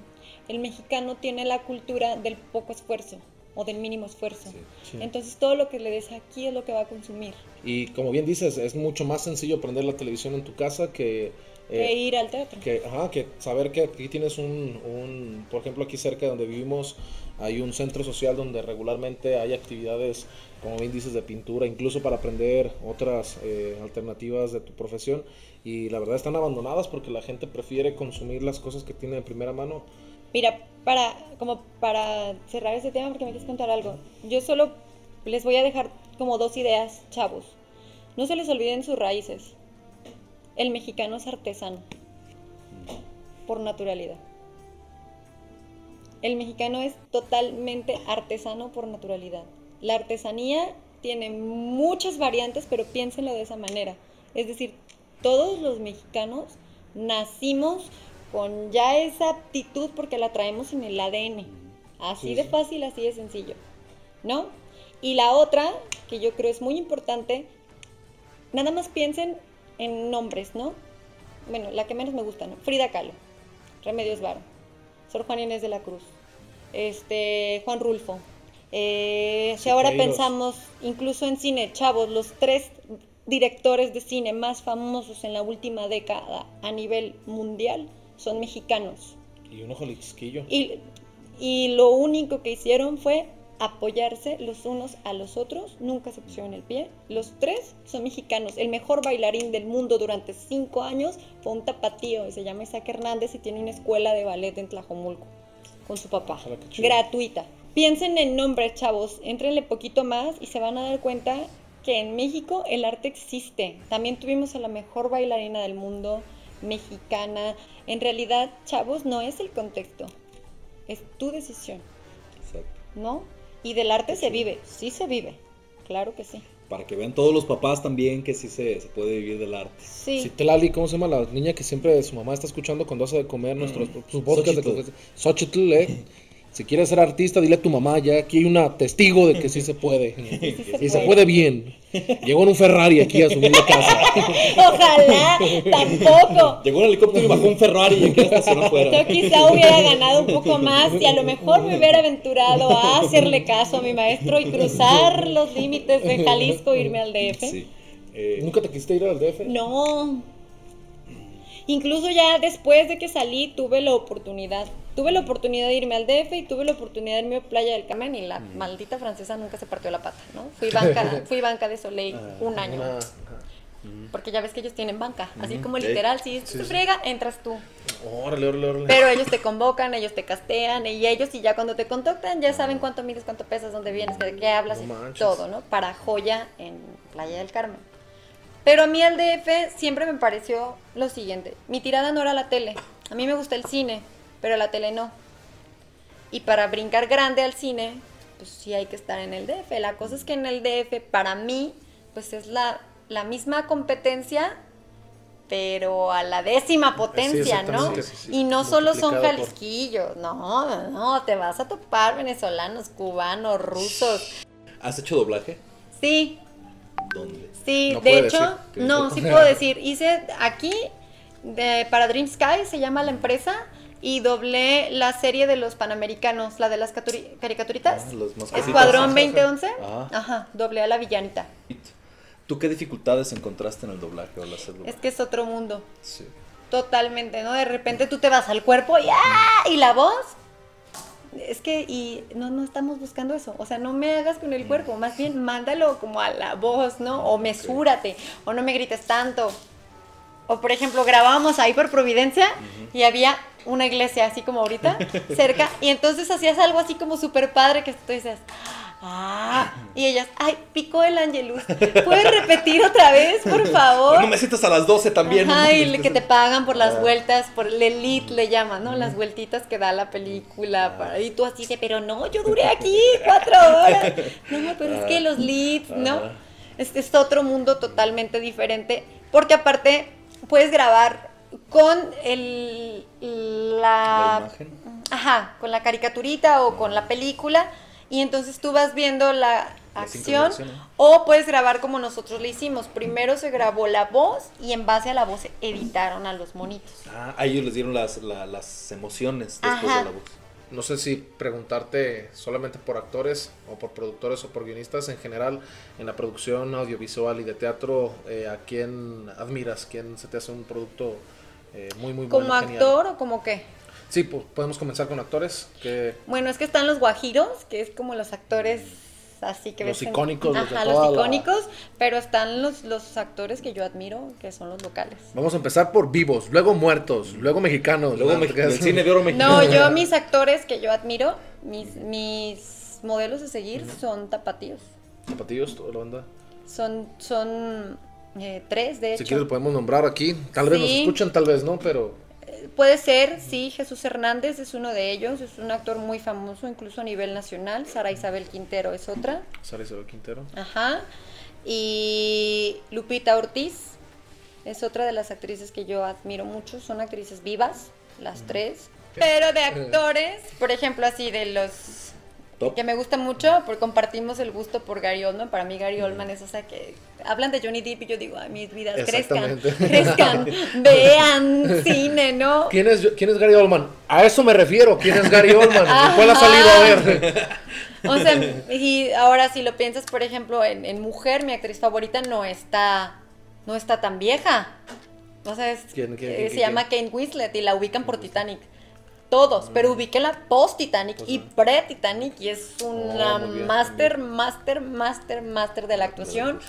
el mexicano tiene la cultura del poco esfuerzo o del mínimo esfuerzo. Sí. Sí. Entonces todo lo que le des aquí es lo que va a consumir. Y como bien dices, es mucho más sencillo prender la televisión en tu casa que... eh, e ir al teatro. que, ajá, que saber que aquí tienes un, un, por ejemplo, aquí cerca de donde vivimos hay un centro social donde regularmente hay actividades, como bien dices, de pintura, incluso para aprender otras eh, alternativas de tu profesión. Y la verdad están abandonadas porque la gente prefiere consumir las cosas que tiene de primera mano. Mira, para, como para cerrar ese tema, porque me quieres contar algo, yo solo les voy a dejar como dos ideas, chavos. No se les olviden sus raíces. El mexicano es artesano, por naturalidad. El mexicano es totalmente artesano por naturalidad. La artesanía tiene muchas variantes, pero piénsenlo de esa manera. Es decir, todos los mexicanos nacimos con ya esa aptitud porque la traemos en el ADN. Así Sí, de fácil, así de sencillo. ¿No? Y la otra, que yo creo es muy importante, nada más piensen en nombres, ¿no? Bueno, la que menos me gusta, ¿no? Frida Kahlo, Remedios Varo, Sor Juan Inés de la Cruz, este, Juan Rulfo. Eh, si ahora pensamos incluso en cine, chavos, los tres directores de cine más famosos en la última década a nivel mundial son mexicanos. Y un ojo lisquillo. Y, y lo único que hicieron fue apoyarse los unos a los otros, nunca se pusieron el pie. Los tres son mexicanos. El mejor bailarín del mundo durante cinco años fue un tapatío y se llama Isaac Hernández y tiene una escuela de ballet en Tlajomulco con su papá, gratuita. Piensen en nombre, chavos, entrenle poquito más y se van a dar cuenta que en México el arte existe. También tuvimos a la mejor bailarina del mundo, mexicana. En realidad, chavos, no es el contexto, es tu decisión, Exacto. ¿no? Y del arte se vive, sí se vive, claro que sí. Para que vean todos los papás también que sí se, se puede vivir del arte. Sí, Citlali, ¿cómo se llama la niña que siempre su mamá está escuchando cuando hace de comer nuestros su podcast de Xochitl. confianza? Xochitl, ¿eh? Si quieres ser artista, dile a tu mamá, ya aquí hay una testigo de que sí se puede. sí se y se puede. puede bien. Llegó en un Ferrari aquí a subir la casa. Ojalá, tampoco. Llegó un helicóptero y bajó un Ferrari y aquí estacionó Yo afuera. quizá hubiera ganado un poco más y a lo mejor me hubiera aventurado a hacerle caso a mi maestro y cruzar los límites de Jalisco e irme al DF. Sí. Eh, ¿Nunca te quisiste ir al DF? No. Incluso ya después de que salí tuve la oportunidad. Tuve la oportunidad de irme al DF y tuve la oportunidad de irme a Playa del Carmen y la maldita francesa nunca se partió la pata, ¿no? Fui banca, fui banca de Soleil un año. Una- Porque ya ves que ellos tienen banca. Así como literal, si esto Sí, se friega, entras tú. Órale, órale, órale. Pero ellos te convocan, ellos te castean y ellos y ya cuando te contactan ya saben cuánto mides, cuánto pesas, dónde vienes, de qué hablas, No y todo, ¿no? Para joya en Playa del Carmen. Pero a mí el DF siempre me pareció lo siguiente. Mi tirada no era la tele. A mí me gusta el cine, pero la tele no. Y para brincar grande al cine, pues sí hay que estar en el DF. La cosa es que en el DF, para mí, pues es la, la misma competencia, pero a la décima potencia, ¿no? exactamente, sí, sí. Y no solo son Multiplicado por- jalisquillos, no, no, te vas a topar venezolanos, cubanos, rusos. ¿Has hecho doblaje? Sí, ¿Dónde? Sí, No de hecho, decir no, sí puedo decir. Hice aquí de- para Dream Sky, se llama la empresa, y doblé la serie de los Panamericanos, la de las caturi- caricaturitas. Ah, los. Escuadrón Ajá, 2011. Ajá. Ajá, doblé a la villanita. ¿Tú qué dificultades encontraste en el doblaje o al hacer doblaje? Es que es otro mundo. Sí. Totalmente, ¿no? De repente tú te vas al cuerpo y ¡ah! ¿Y la voz? Es que, y no, no estamos buscando eso. O sea, no me hagas con el cuerpo, más bien mándalo como a la voz, ¿no? O mesúrate, o no me grites tanto. O por ejemplo, grabábamos ahí por Providencia y había una iglesia así como ahorita, cerca, y entonces hacías algo así como súper padre que tú dices, ah, y ellas, ay, picó el angelus. ¿Puedes repetir otra vez, por favor? No me citas a las 12 también. Ajá, no y mames, le- que te pagan por las Ah. vueltas, por el elite le llaman, ¿no? Las vueltitas que da la película. para- y tú así dices, pero no, yo duré aquí cuatro horas. No, pero es que los leads, ¿no? Ajá. Es, es otro mundo totalmente diferente. Porque aparte puedes grabar con el, La la, imagen. Ajá, con la caricaturita o con la película. Y entonces tú vas viendo la acción o puedes grabar como nosotros le hicimos. Primero se grabó la voz y en base a la voz editaron a los monitos. Ah, a ellos les dieron las, la- las emociones después Ajá. de la voz. No sé si preguntarte solamente por actores o por productores o por guionistas en general en la producción audiovisual y de teatro, eh, ¿a quién admiras? ¿Quién se te hace un producto eh, muy, muy bueno? ¿Como genial? actor o como qué? Sí, pues podemos comenzar con actores. Que Bueno, es que están los guajiros, que es como los actores así que Los ves en- icónicos, los Ajá, los la- icónicos, pero están los, los actores que yo admiro, que son los locales. Vamos a empezar por vivos, luego muertos, luego mexicanos. Luego ¿no? el cine de oro mexicano. No, yo mis actores que yo admiro, mis, mis modelos a seguir son tapatíos. Zapatillos, toda la banda. Son, son eh, tres, de Si hecho. quieres lo podemos nombrar aquí. Tal vez nos escuchan, tal vez no, pero Puede ser, sí, Jesús Hernández es uno de ellos, es un actor muy famoso, incluso a nivel nacional. Sara Isabel Quintero es otra. Sara Isabel Quintero. Ajá. Y Lupita Ortiz es otra de las actrices que yo admiro mucho. Son actrices vivas, las tres. Pero de actores, por ejemplo, así de los Top. que me gusta mucho, porque compartimos el gusto por Gary Oldman. Para mí Gary Oldman es, o sea, que hablan de Johnny Depp y yo digo, ay, mis vidas crezcan, crezcan, vean cine, ¿no? ¿Quién es, ¿Quién es Gary Oldman? A eso me refiero. ¿Quién es Gary Oldman? ¿Cuál ha salido a ver? O sea, y ahora si lo piensas, por ejemplo, en, en Mujer, mi actriz favorita no está, no está tan vieja. O sea, es- ¿Quién, quién, eh, quién, se llama Kate Winslet y la ubican por Titanic. Todos, pero ubiqué la post-Titanic y pre-Titanic y es una Oh, bien, master, master, master, master de la actuación.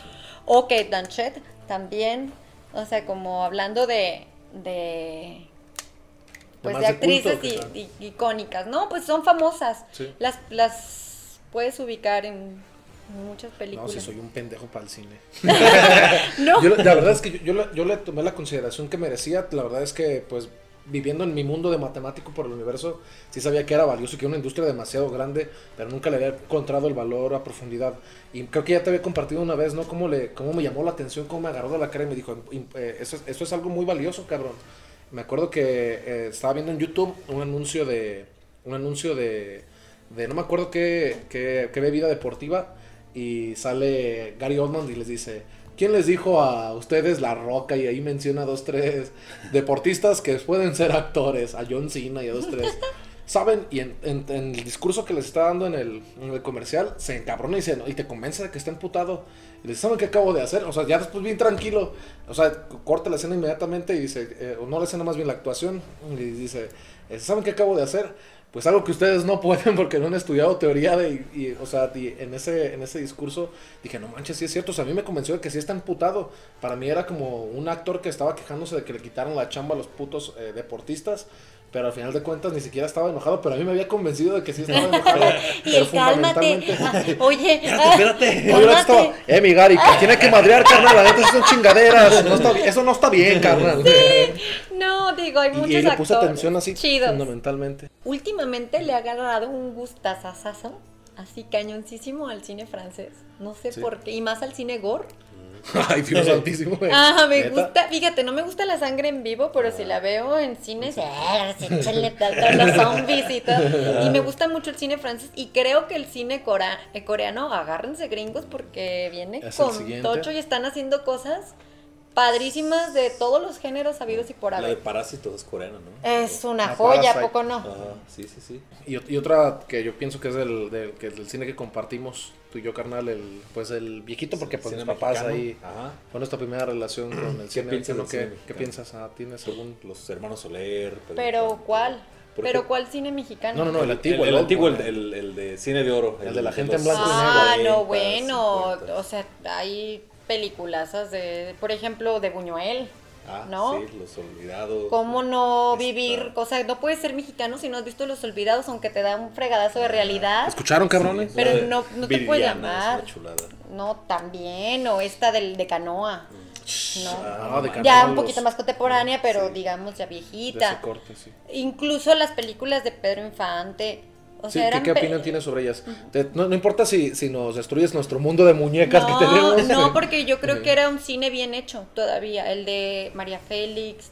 O Kate Blanchett también, o sea, como hablando de, de pues de de actrices culto, y- icónicas, ¿no? Pues son famosas. Sí. Las, las puedes ubicar en muchas No, películas. si soy un pendejo para el cine. No. Yo, la verdad es que yo, yo le tomé la consideración que merecía. La verdad es que, pues, viviendo en mi mundo de matemático por el universo, sí sabía que era valioso y que una industria demasiado grande, pero nunca le había encontrado el valor a profundidad. Y creo que ya te había compartido una vez, ¿no? Cómo, le, cómo me llamó la atención, cómo me agarró de la cara y me dijo, "Im- eh, eso, es- eso es algo muy valioso, cabrón. Me acuerdo que eh, estaba viendo en YouTube un anuncio de, un anuncio de, de no me acuerdo qué, qué, qué bebida deportiva y sale Gary Oldman y les dice, ¿quién les dijo a ustedes La Roca? Y ahí menciona a dos, tres deportistas que pueden ser actores, a John Cena y a dos, tres. ¿Saben? Y en, el discurso que les está dando en el, comercial, se encabrona y, se, y te convence de que está emputado. Y le dice, ¿saben qué acabo de hacer? O sea, ya después bien tranquilo. O sea, corta la escena inmediatamente y dice, eh, o no la escena más bien la actuación. Y dice, eh, ¿saben qué acabo de hacer? Pues algo que ustedes no pueden porque no han estudiado teoría de, y, o sea, y en ese, en ese discurso dije, no manches, sí es cierto, o sea, a mí me convenció de que sí está emputado. Para mí era como un actor que estaba quejándose de que le quitaran la chamba a los putos eh, deportistas, pero al final de cuentas ni siquiera estaba enojado, pero a mí me había convencido de que sí estaba enojado. Y pero el cálmate. fundamentalmente- Ah, Oye, espérate. Oye, ahora estaba, cálmate. eh, mi Gary, que tiene que madrear, carnal, la neta, son chingaderas, no está bien- eso no está bien, carnal. No, digo, hay Y, muchos y le puse actores atención así, chidos. fundamentalmente. Últimamente le ha agarrado un gustazazazo, así cañoncísimo al cine francés. No sé Sí. por qué, y más al cine gore. Ay, Dios santísimo. Ah, me Neta. gusta, fíjate, no me gusta la sangre en vivo, pero si la veo en cines, tal los zombies y todo. Y me gusta mucho el cine francés y creo que el cine cora- eh, coreano, agárrense gringos porque viene con siguiente. tocho y están haciendo cosas padrísimas de todos los géneros habidos y por La de haber. Parásitos es coreana, ¿no? Es una joya, Parasite. ¿a poco no? Ajá, sí, sí, sí. Y, y otra que yo pienso que es del, del, que es del cine que compartimos, tú y yo, carnal, el, pues el viejito, porque pues mis papás mexicano. ahí, Ajá. fue nuestra primera relación con el ¿Qué cine. piensas ¿no? ¿Qué, cine ¿Qué mexicano? piensas? Ah, ¿Tienes algún...? Los hermanos Soler. Pedro Pero. ¿cuál? Pero ¿cuál cine mexicano? No, no, no, el El, antiguo. el antiguo, el, el- el de cine de oro. El de la gente en los blanco y negro. Ah, 40, no, bueno, 50. o sea, hay peliculazas de, por ejemplo, de Buñuel. Ah, ¿no? sí, los olvidados. ¿Cómo no Está- vivir? O sea, no puedes ser mexicano si no has visto Los Olvidados, aunque te da un fregadazo de realidad. ¿Escucharon, cabrones? Pero no- no te puede llamar. No, también, o esta del de Canoa. No. Ah, de Ya un poquito más contemporánea, pero Sí. digamos ya De ese viejita. corte, sí. Incluso las películas de Pedro Infante. O Sí, sea, ¿qué, eran qué pe- opinión tienes sobre ellas? Te- no, no importa si, si nos destruyes nuestro mundo de muñecas no, que tenemos. No, porque yo creo que era un cine bien hecho todavía, el de María Félix.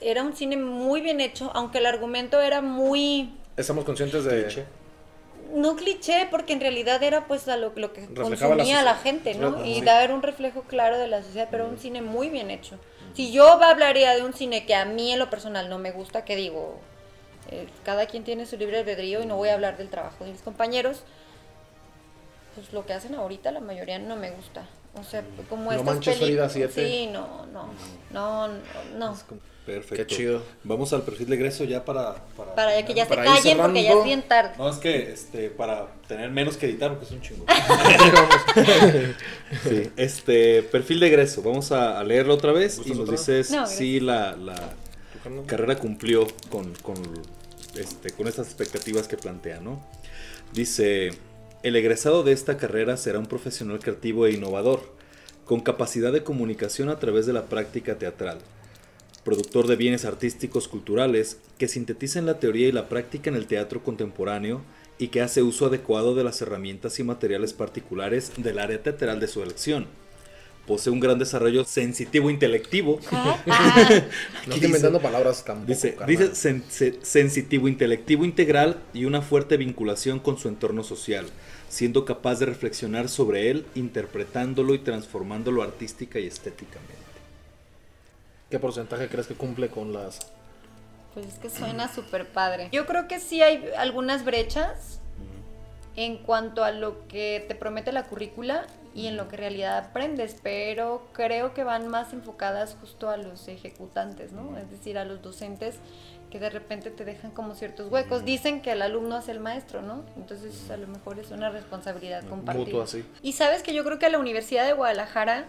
Era un cine muy bien hecho, aunque el argumento era muy... Estamos conscientes de... Cliché. No cliché, porque en realidad era pues a lo, lo que Reflejaba la consumía la, sociedad. gente, ¿no? Y sí. dar un reflejo claro de la sociedad, pero un cine muy bien hecho. Si yo hablaría de un cine que a mí en lo personal no me gusta, que digo, eh, cada quien tiene su libre albedrío y no voy a hablar del trabajo de mis compañeros, pues lo que hacen ahorita la mayoría no me gusta. O sea, como No estas películas. Sí, no, no, no, no, no. Perfecto. Qué chido. Vamos al perfil de egreso ya para. Para, Para ya que ya se callen porque ya es bien tarde. No, es que este, para tener menos que editar, porque es un chingo. sí, este, perfil de egreso. Vamos a, a leerlo otra vez y ¿Gustas nos dices No, si la, la Carrera cumplió con, con, este, con estas expectativas que plantea, ¿no? Dice, el egresado de esta carrera será un profesional creativo e innovador, con capacidad de comunicación a través de la práctica teatral, productor de bienes artísticos culturales que sintetizan la teoría y la práctica en el teatro contemporáneo y que hace uso adecuado de las herramientas y materiales particulares del área teatral de su elección. Posee un gran desarrollo sensitivo intelectivo. Ah, No estoy inventando palabras tampoco, Dice, dice sen- se- sensitivo, intelectivo integral y una fuerte vinculación con su entorno social, siendo capaz de reflexionar sobre él, interpretándolo y transformándolo artística y estéticamente. ¿Qué porcentaje crees que cumple con las... Pues es que suena súper padre. Yo creo que sí hay algunas brechas en cuanto a lo que te promete la currícula y en lo que en realidad aprendes, pero creo que van más enfocadas justo a los ejecutantes, ¿no? Es decir, a los docentes que de repente te dejan como ciertos huecos. Dicen que el alumno hace el maestro, ¿no? Entonces a lo mejor es una responsabilidad compartida. Y sabes que yo creo que a la Universidad de Guadalajara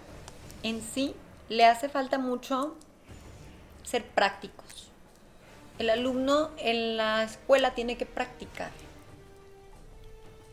en sí le hace falta mucho ser prácticos. El alumno en la escuela tiene que practicar.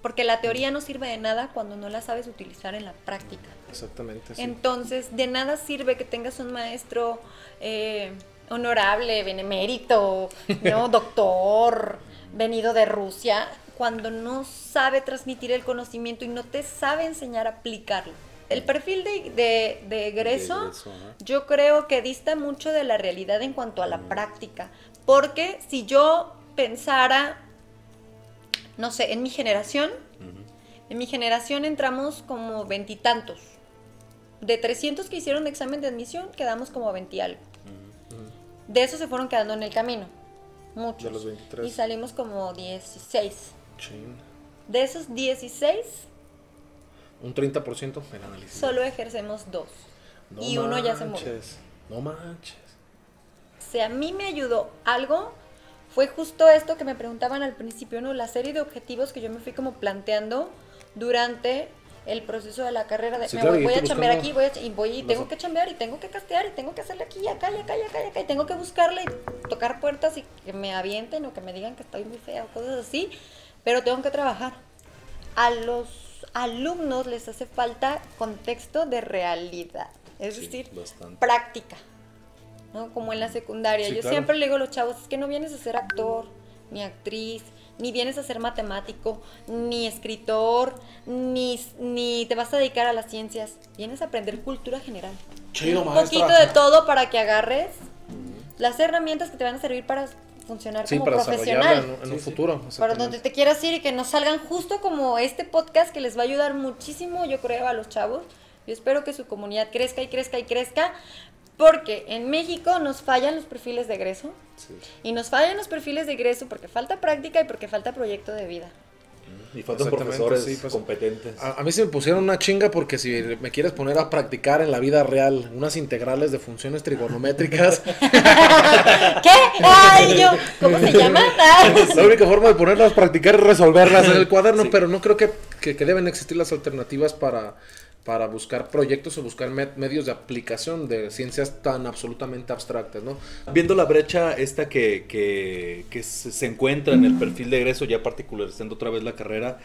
Porque la teoría no sirve de nada cuando no la sabes utilizar en la práctica. Exactamente. sí. Entonces, de nada sirve que tengas un maestro eh, honorable, benemérito, ¿no? doctor, venido de Rusia, cuando no sabe transmitir el conocimiento y no te sabe enseñar a aplicarlo. El perfil de, de, de egreso, De egreso, ajá. yo creo que dista mucho de la realidad en cuanto a la práctica. Porque si yo pensara, no sé, en mi generación, en mi generación entramos como veintitantos. De 300 que hicieron examen de admisión, quedamos como 20 y algo. De esos se fueron quedando en el camino. Muchos. De los 23. Y salimos como 16. Chin. De esos 16, Un 30% el análisis. solo ejercemos dos. No y uno ya se murió. No manches. Si a mí me ayudó algo, fue justo esto que me preguntaban al principio, ¿no? La serie de objetivos que yo me fui como planteando durante el proceso de la carrera de Sí, me claro, voy, voy a chambear aquí, voy a, y voy y tengo que chambear y tengo que castear y tengo que hacerle aquí, acá y acá y acá y acá y tengo que buscarle y tocar puertas y que me avienten o que me digan que estoy muy fea o cosas así, pero tengo que trabajar. A los alumnos les hace falta contexto de realidad, es Sí, decir, bastante. práctica. ¿No? Como en la secundaria. Sí, Yo claro. siempre le digo a los chavos, es que no vienes a ser actor, ni actriz, ni vienes a ser matemático, ni escritor, ni, ni te vas a dedicar a las ciencias. Vienes a aprender cultura general. Chido, Un maestra. poquito de todo para que agarres las herramientas que te van a servir para funcionar Sí, como para profesional. en, en un Sí, futuro. Para donde te quieras ir y que nos salgan justo como este podcast que les va a ayudar muchísimo, yo creo, a los chavos. Yo espero que su comunidad crezca y crezca y crezca, porque en México nos fallan los perfiles de egreso Sí. y nos fallan los perfiles de egreso porque falta práctica y porque falta proyecto de vida. Y faltan profesores sí, pues, competentes. A, a mí se me pusieron una chinga porque si me quieres poner a practicar en la vida real unas integrales de funciones trigonométricas, ¿Qué? Ay, yo, ¿cómo se llama? La única forma de ponerlas a practicar es resolverlas en el cuaderno, Sí. pero no creo que, que- que deben existir las alternativas para, para buscar proyectos o buscar me- medios de aplicación de ciencias tan absolutamente abstractas, ¿no? Viendo la brecha esta que, que, que se, se encuentra en el perfil de egreso, ya particularizando otra vez la carrera,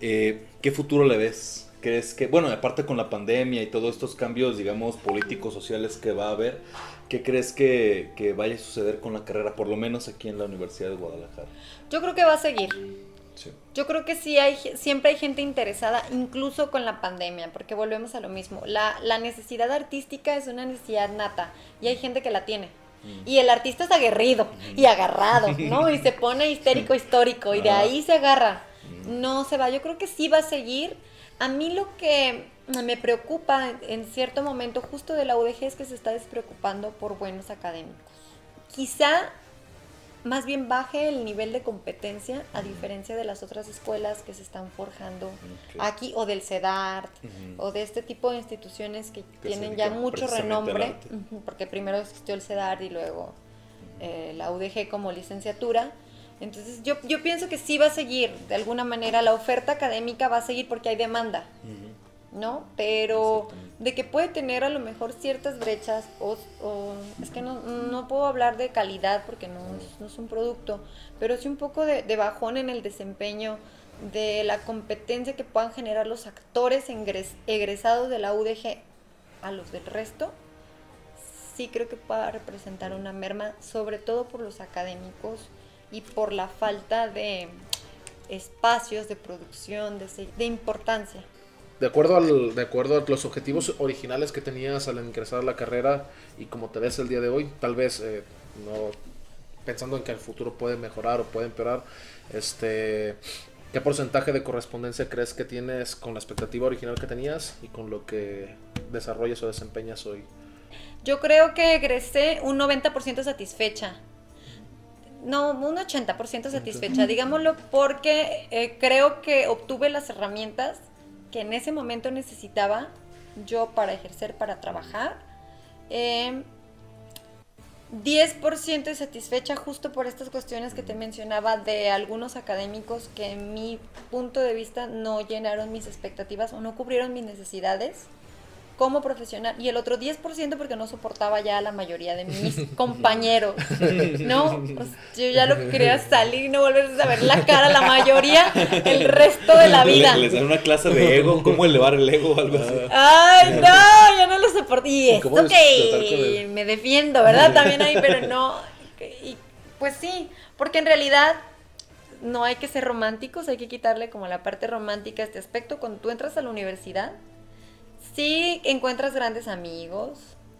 eh, ¿qué futuro le ves? ¿Crees que, bueno, aparte con la pandemia y todos estos cambios, digamos, políticos, sociales que va a haber, ¿qué crees que, que vaya a suceder con la carrera, por lo menos aquí en la Universidad de Guadalajara? Yo creo que va a seguir. Sí. Yo creo que sí hay, siempre hay gente interesada, incluso con la pandemia, porque volvemos a lo mismo. La, la necesidad artística es una necesidad nata y hay gente que la tiene. Y el artista es aguerrido y agarrado, ¿no? Y se pone histérico histórico y de Ah. ahí se agarra. No se va. Yo creo que sí va a seguir. A mí lo que me preocupa en cierto momento justo de la UDG es que se está despreocupando por buenos académicos. Quizá más bien baje el nivel de competencia a diferencia de las otras escuelas que se están forjando aquí o del CEDART o de este tipo de instituciones que, tienen ya mucho renombre, porque primero existió el CEDART y luego eh, la UDG como licenciatura. Entonces yo, yo pienso que sí va a seguir, de alguna manera la oferta académica va a seguir porque hay demanda. ¿No? Pero de que puede tener a lo mejor ciertas brechas o, o- es que no, no puedo hablar de calidad porque no es, no es un producto, pero sí un poco de, de bajón en el desempeño de la competencia que puedan generar los actores egresados de la UDG a los del resto, sí creo que pueda representar una merma, sobre todo por los académicos y por la falta de espacios de producción, de importancia. De acuerdo, al, de acuerdo a los objetivos originales que tenías al ingresar a la carrera y como te ves el día de hoy, tal vez eh, no pensando en que el futuro puede mejorar o puede empeorar, este, ¿qué porcentaje de correspondencia crees que tienes con la expectativa original que tenías y con lo que desarrollas o desempeñas hoy? Yo creo que egresé un 90% satisfecha. No, un 80% satisfecha, digámoslo, porque eh, creo que obtuve las herramientas que en ese momento necesitaba yo para ejercer, para trabajar. Eh, 10% satisfecha justo por estas cuestiones que te mencionaba de algunos académicos que en mi punto de vista no llenaron mis expectativas o no cubrieron mis necesidades como profesional y el otro 10% porque no soportaba ya a la mayoría de mis compañeros, ¿no? Pues yo ya lo que quería salir y no volver a ver la cara a la mayoría el resto de la vida. Les dan una clase de ego, cómo elevar el ego o algo así. Ay, no, ya no lo soporto. Y ¿Cómo esto que me defiendo, ¿verdad? También ahí, pero no. Y pues sí, porque en realidad no hay que ser románticos, hay que quitarle como la parte romántica a este aspecto. Cuando tú entras a la universidad, sí encuentras grandes amigos,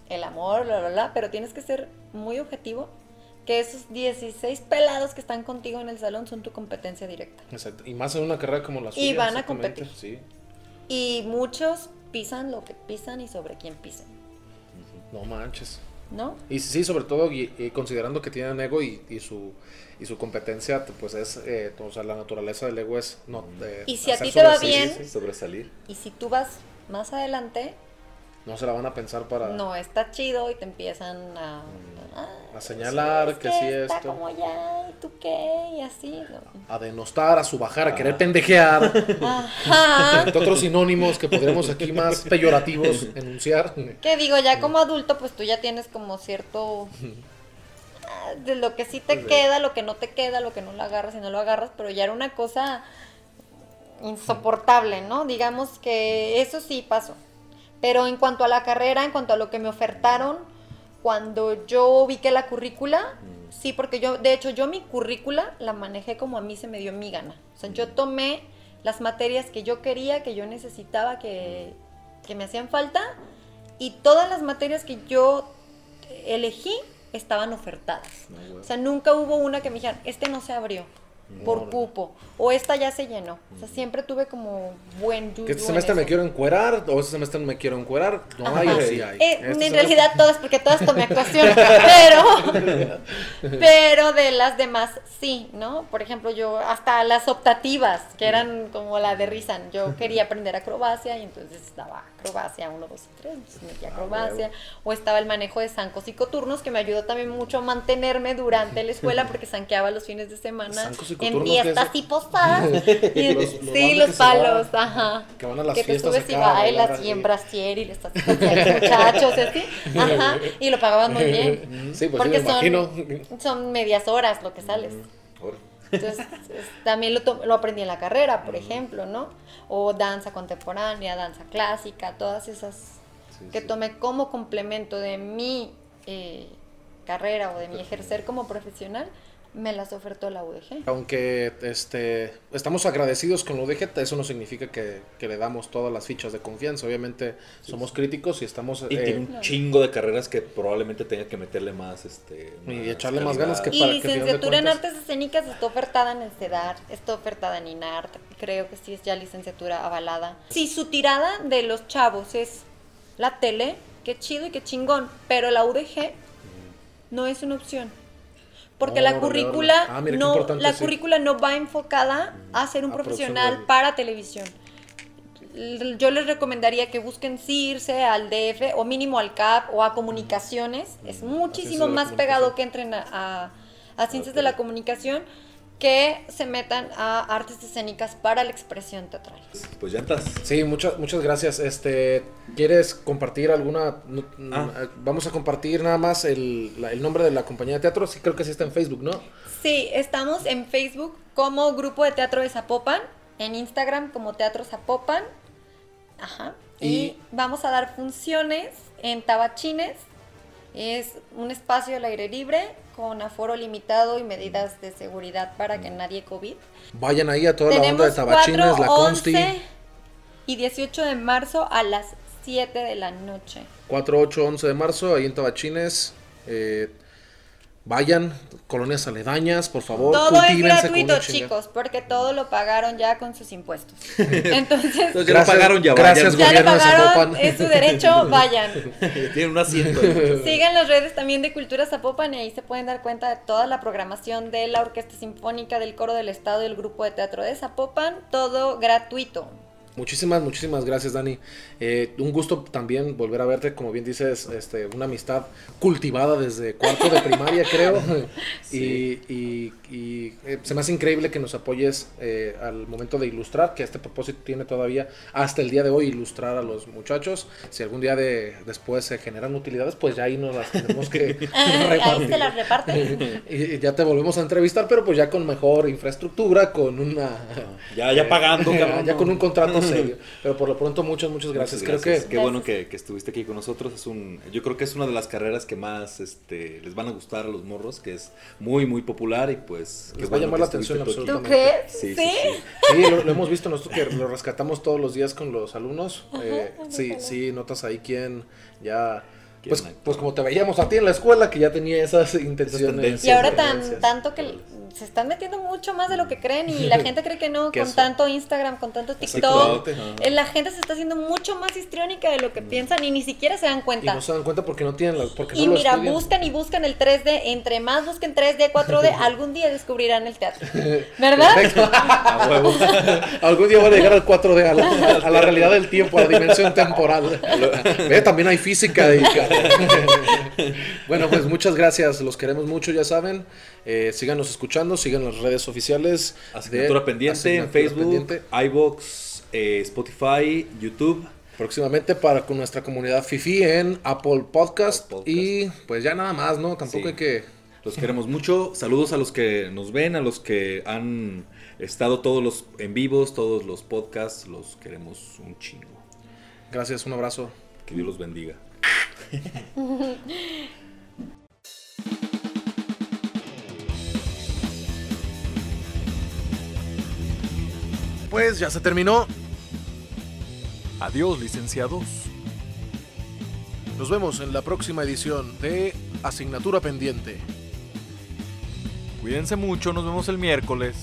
el amor, bla, bla, bla, pero tienes que ser muy objetivo que esos 16 pelados que están contigo en el salón son tu competencia directa. Exacto. Y más en una carrera como la suya. Y van a competir. Sí. Y muchos pisan lo que pisan y sobre quién pisan, No manches. ¿no? Y sí, sobre todo y, y considerando que tienen ego y, y su y su competencia, pues es, eh, o sea, la naturaleza del ego es no. eh, Y si a ti te va bien, Sí, sobresalir. Y si tú vas más adelante, no se la van a pensar para. no está chido y te empiezan a, ah, A señalar es que sí está esto. como ya, ¿y tú qué? Y así. ¿no? A denostar, a subajar, a querer pendejear. Ajá. entre otros sinónimos que podremos aquí más peyorativos enunciar. Que digo, ya como adulto, pues tú ya tienes como cierto ah, de lo que sí te Pues, queda, lo que no te queda, lo que no lo agarras y no lo agarras, pero ya era una cosa insoportable, ¿no? Digamos que eso sí pasó. Pero en cuanto a la carrera, en cuanto a lo que me ofertaron, cuando yo vi que la currícula, sí, porque yo, de hecho, yo mi currícula la manejé como a mí se me dio mi gana. O sea, yo tomé las materias que yo quería, que yo necesitaba, que, que me hacían falta, y todas las materias que yo elegí estaban ofertadas. O sea, nunca hubo una que me dijeran, este no se abrió por cupo, o esta ya se llenó. O sea, siempre tuve como buen yuyu Que este semestre me quiero encuerar o este semestre no me quiero encuerar. No hay o sí hay. Eh, Este en semestre- realidad todas, porque todas tomé actuación, pero, pero de las demás sí, ¿no? Por ejemplo, yo hasta las optativas, que eran como la de Rizan, yo quería aprender acrobacia y entonces estaba acrobacia 1, 2 y 3, entonces metí acrobacia, o estaba el manejo de zancos y coturnos, que me ayudó también mucho a mantenerme durante la escuela porque zanqueaba los fines de semana. ¿Zancos y en fiestas y posadas. Y- Los- los sí, los palos, ajá. que van a las que te subes y acá bailas y en brasier y le estás tocando a los muchachos, así. Ajá, y lo pagaban muy bien. Sí, pues sí, porque me imagino. son, son medias horas lo que sales. Ahora. Entonces, es- también lo, lo aprendí en la carrera, por ejemplo, ¿no? O danza contemporánea, danza clásica, todas esas Sí, que sí. tomé como complemento de mi eh, carrera o de mi ejercer como profesional, me las ofertó la UDG. Aunque este, estamos agradecidos con de UDG, eso no significa que, que le damos todas las fichas de confianza. Obviamente somos críticos y estamos... Y eh, tiene un chingo de carreras que probablemente tenga que meterle más, este... Y echarle más ganas que Y para de licenciatura en artes escénicas está ofertada en el CEDAR, está ofertada en INART, creo que sí es ya licenciatura avalada. Si su tirada de los chavos es la tele, qué chido y qué chingón, pero la UDG no es una opción. Porque la currícula. Ah, mira, no la sí. currícula no va enfocada a ser un A profesional para televisión. Yo les recomendaría que busquen sí irse al DF o mínimo al CAP o a comunicaciones. Es muchísimo más pegado que entren a, a- a ciencias de la comunicación que se metan a artes escénicas para la expresión teatral. Pues llantas. Sí, muchas muchas gracias. Este, ¿quieres compartir alguna? no- Ah. eh, Vamos a compartir nada más el, la- el nombre de la compañía de teatro. Sí, creo que sí está en Facebook, ¿no? Sí, estamos en Facebook como Grupo de Teatro de Zapopan, en Instagram como Teatro Zapopan. Ajá. Y, Y- vamos a dar funciones en Tabachines. Es un espacio al aire libre con aforo limitado y medidas de seguridad para que nadie COVID. Vayan ahí a toda la Tenemos onda de Tabachines, 4, la Consti. 11 y 18 de marzo a las 7 de la noche. 4, 8, 11 de marzo, ahí en Tabachines. Eh, vayan, colonias aledañas, por favor. Todo es gratuito, chicos, porque todo lo pagaron ya con sus impuestos. Entonces, Entonces ya lo pagaron, ya gracias, vayan. ya lo pagaron, Zapopan. es su derecho, vayan. Tienen un asiento. Sigan las redes también de Cultura Zapopan y ahí se pueden dar cuenta de toda la programación de la Orquesta Sinfónica, del Coro del Estado y el Grupo de Teatro de Zapopan, todo gratuito. Muchísimas, muchísimas gracias, Dani. Eh, un gusto también volver a verte, como bien dices, este, una amistad cultivada desde cuarto de primaria, creo. Sí. Y, y- y, eh, se me hace increíble que nos apoyes eh, al momento de ilustrar, que este propósito tiene todavía hasta el día de hoy ilustrar a los muchachos. Si algún día de, después se generan utilidades, pues ya ahí nos las tenemos que Ah, ahí repartir. se las reparten. y ya te volvemos a entrevistar, pero pues ya con mejor infraestructura, con una... Ya, ya pagando, cabrón. ya con un contrato serio. Pero por lo pronto, muchas, muchas gracias. Muchas Creo gracias. que Qué bueno que, que estuviste aquí con nosotros. Es un, yo creo que es una de las carreras que más este, les van a gustar a los morros, que es muy, muy popular y pues... Les va a llamar la atención aquí. ¿Tú absolutamente. crees? Sí, sí, sí. Sí, lo, lo hemos visto nosotros que lo rescatamos todos los días con los alumnos. Eh, sí, sí, notas ahí quién ya... ¿Quién Pues, pues como te veíamos a ti en la escuela, que ya tenía esas intenciones. Y ahora tan, tanto que se están metiendo mucho más de lo que creen y la gente cree que no, con eso. tanto Instagram, con tanto TikTok. Eh, La gente se está haciendo mucho más histriónica de lo que piensan y ni siquiera se dan Y cuenta. no se dan cuenta porque no tienen las... Porque Y no mira, buscan y buscan el 3D. Entre más busquen 3D, 4D, algún día descubrirán el teatro. ¿Verdad? A huevo. Algún día voy a llegar al 4D, a la, a la realidad del tiempo, a la dimensión temporal. Ve, también hay física. y- bueno, pues muchas gracias, los queremos mucho, ya saben. Eh, síganos escuchando, sigan las redes oficiales. de Asignatura pendiente en Facebook, Pendiente. iBox, eh, Spotify, YouTube. Próximamente para con nuestra comunidad Fifi en Apple Podcast. Podcast. Y pues ya nada más, ¿no? Tampoco Sí. hay que... Los queremos mucho. Saludos a los que nos ven, a los que han estado todos los en vivos, todos los podcasts. Los queremos un chingo. Gracias, un abrazo. Que Dios los bendiga. Pues ya se terminó. Adiós, licenciados. Nos vemos en la próxima edición de Asignatura Pendiente. Cuídense mucho, nos vemos el miércoles.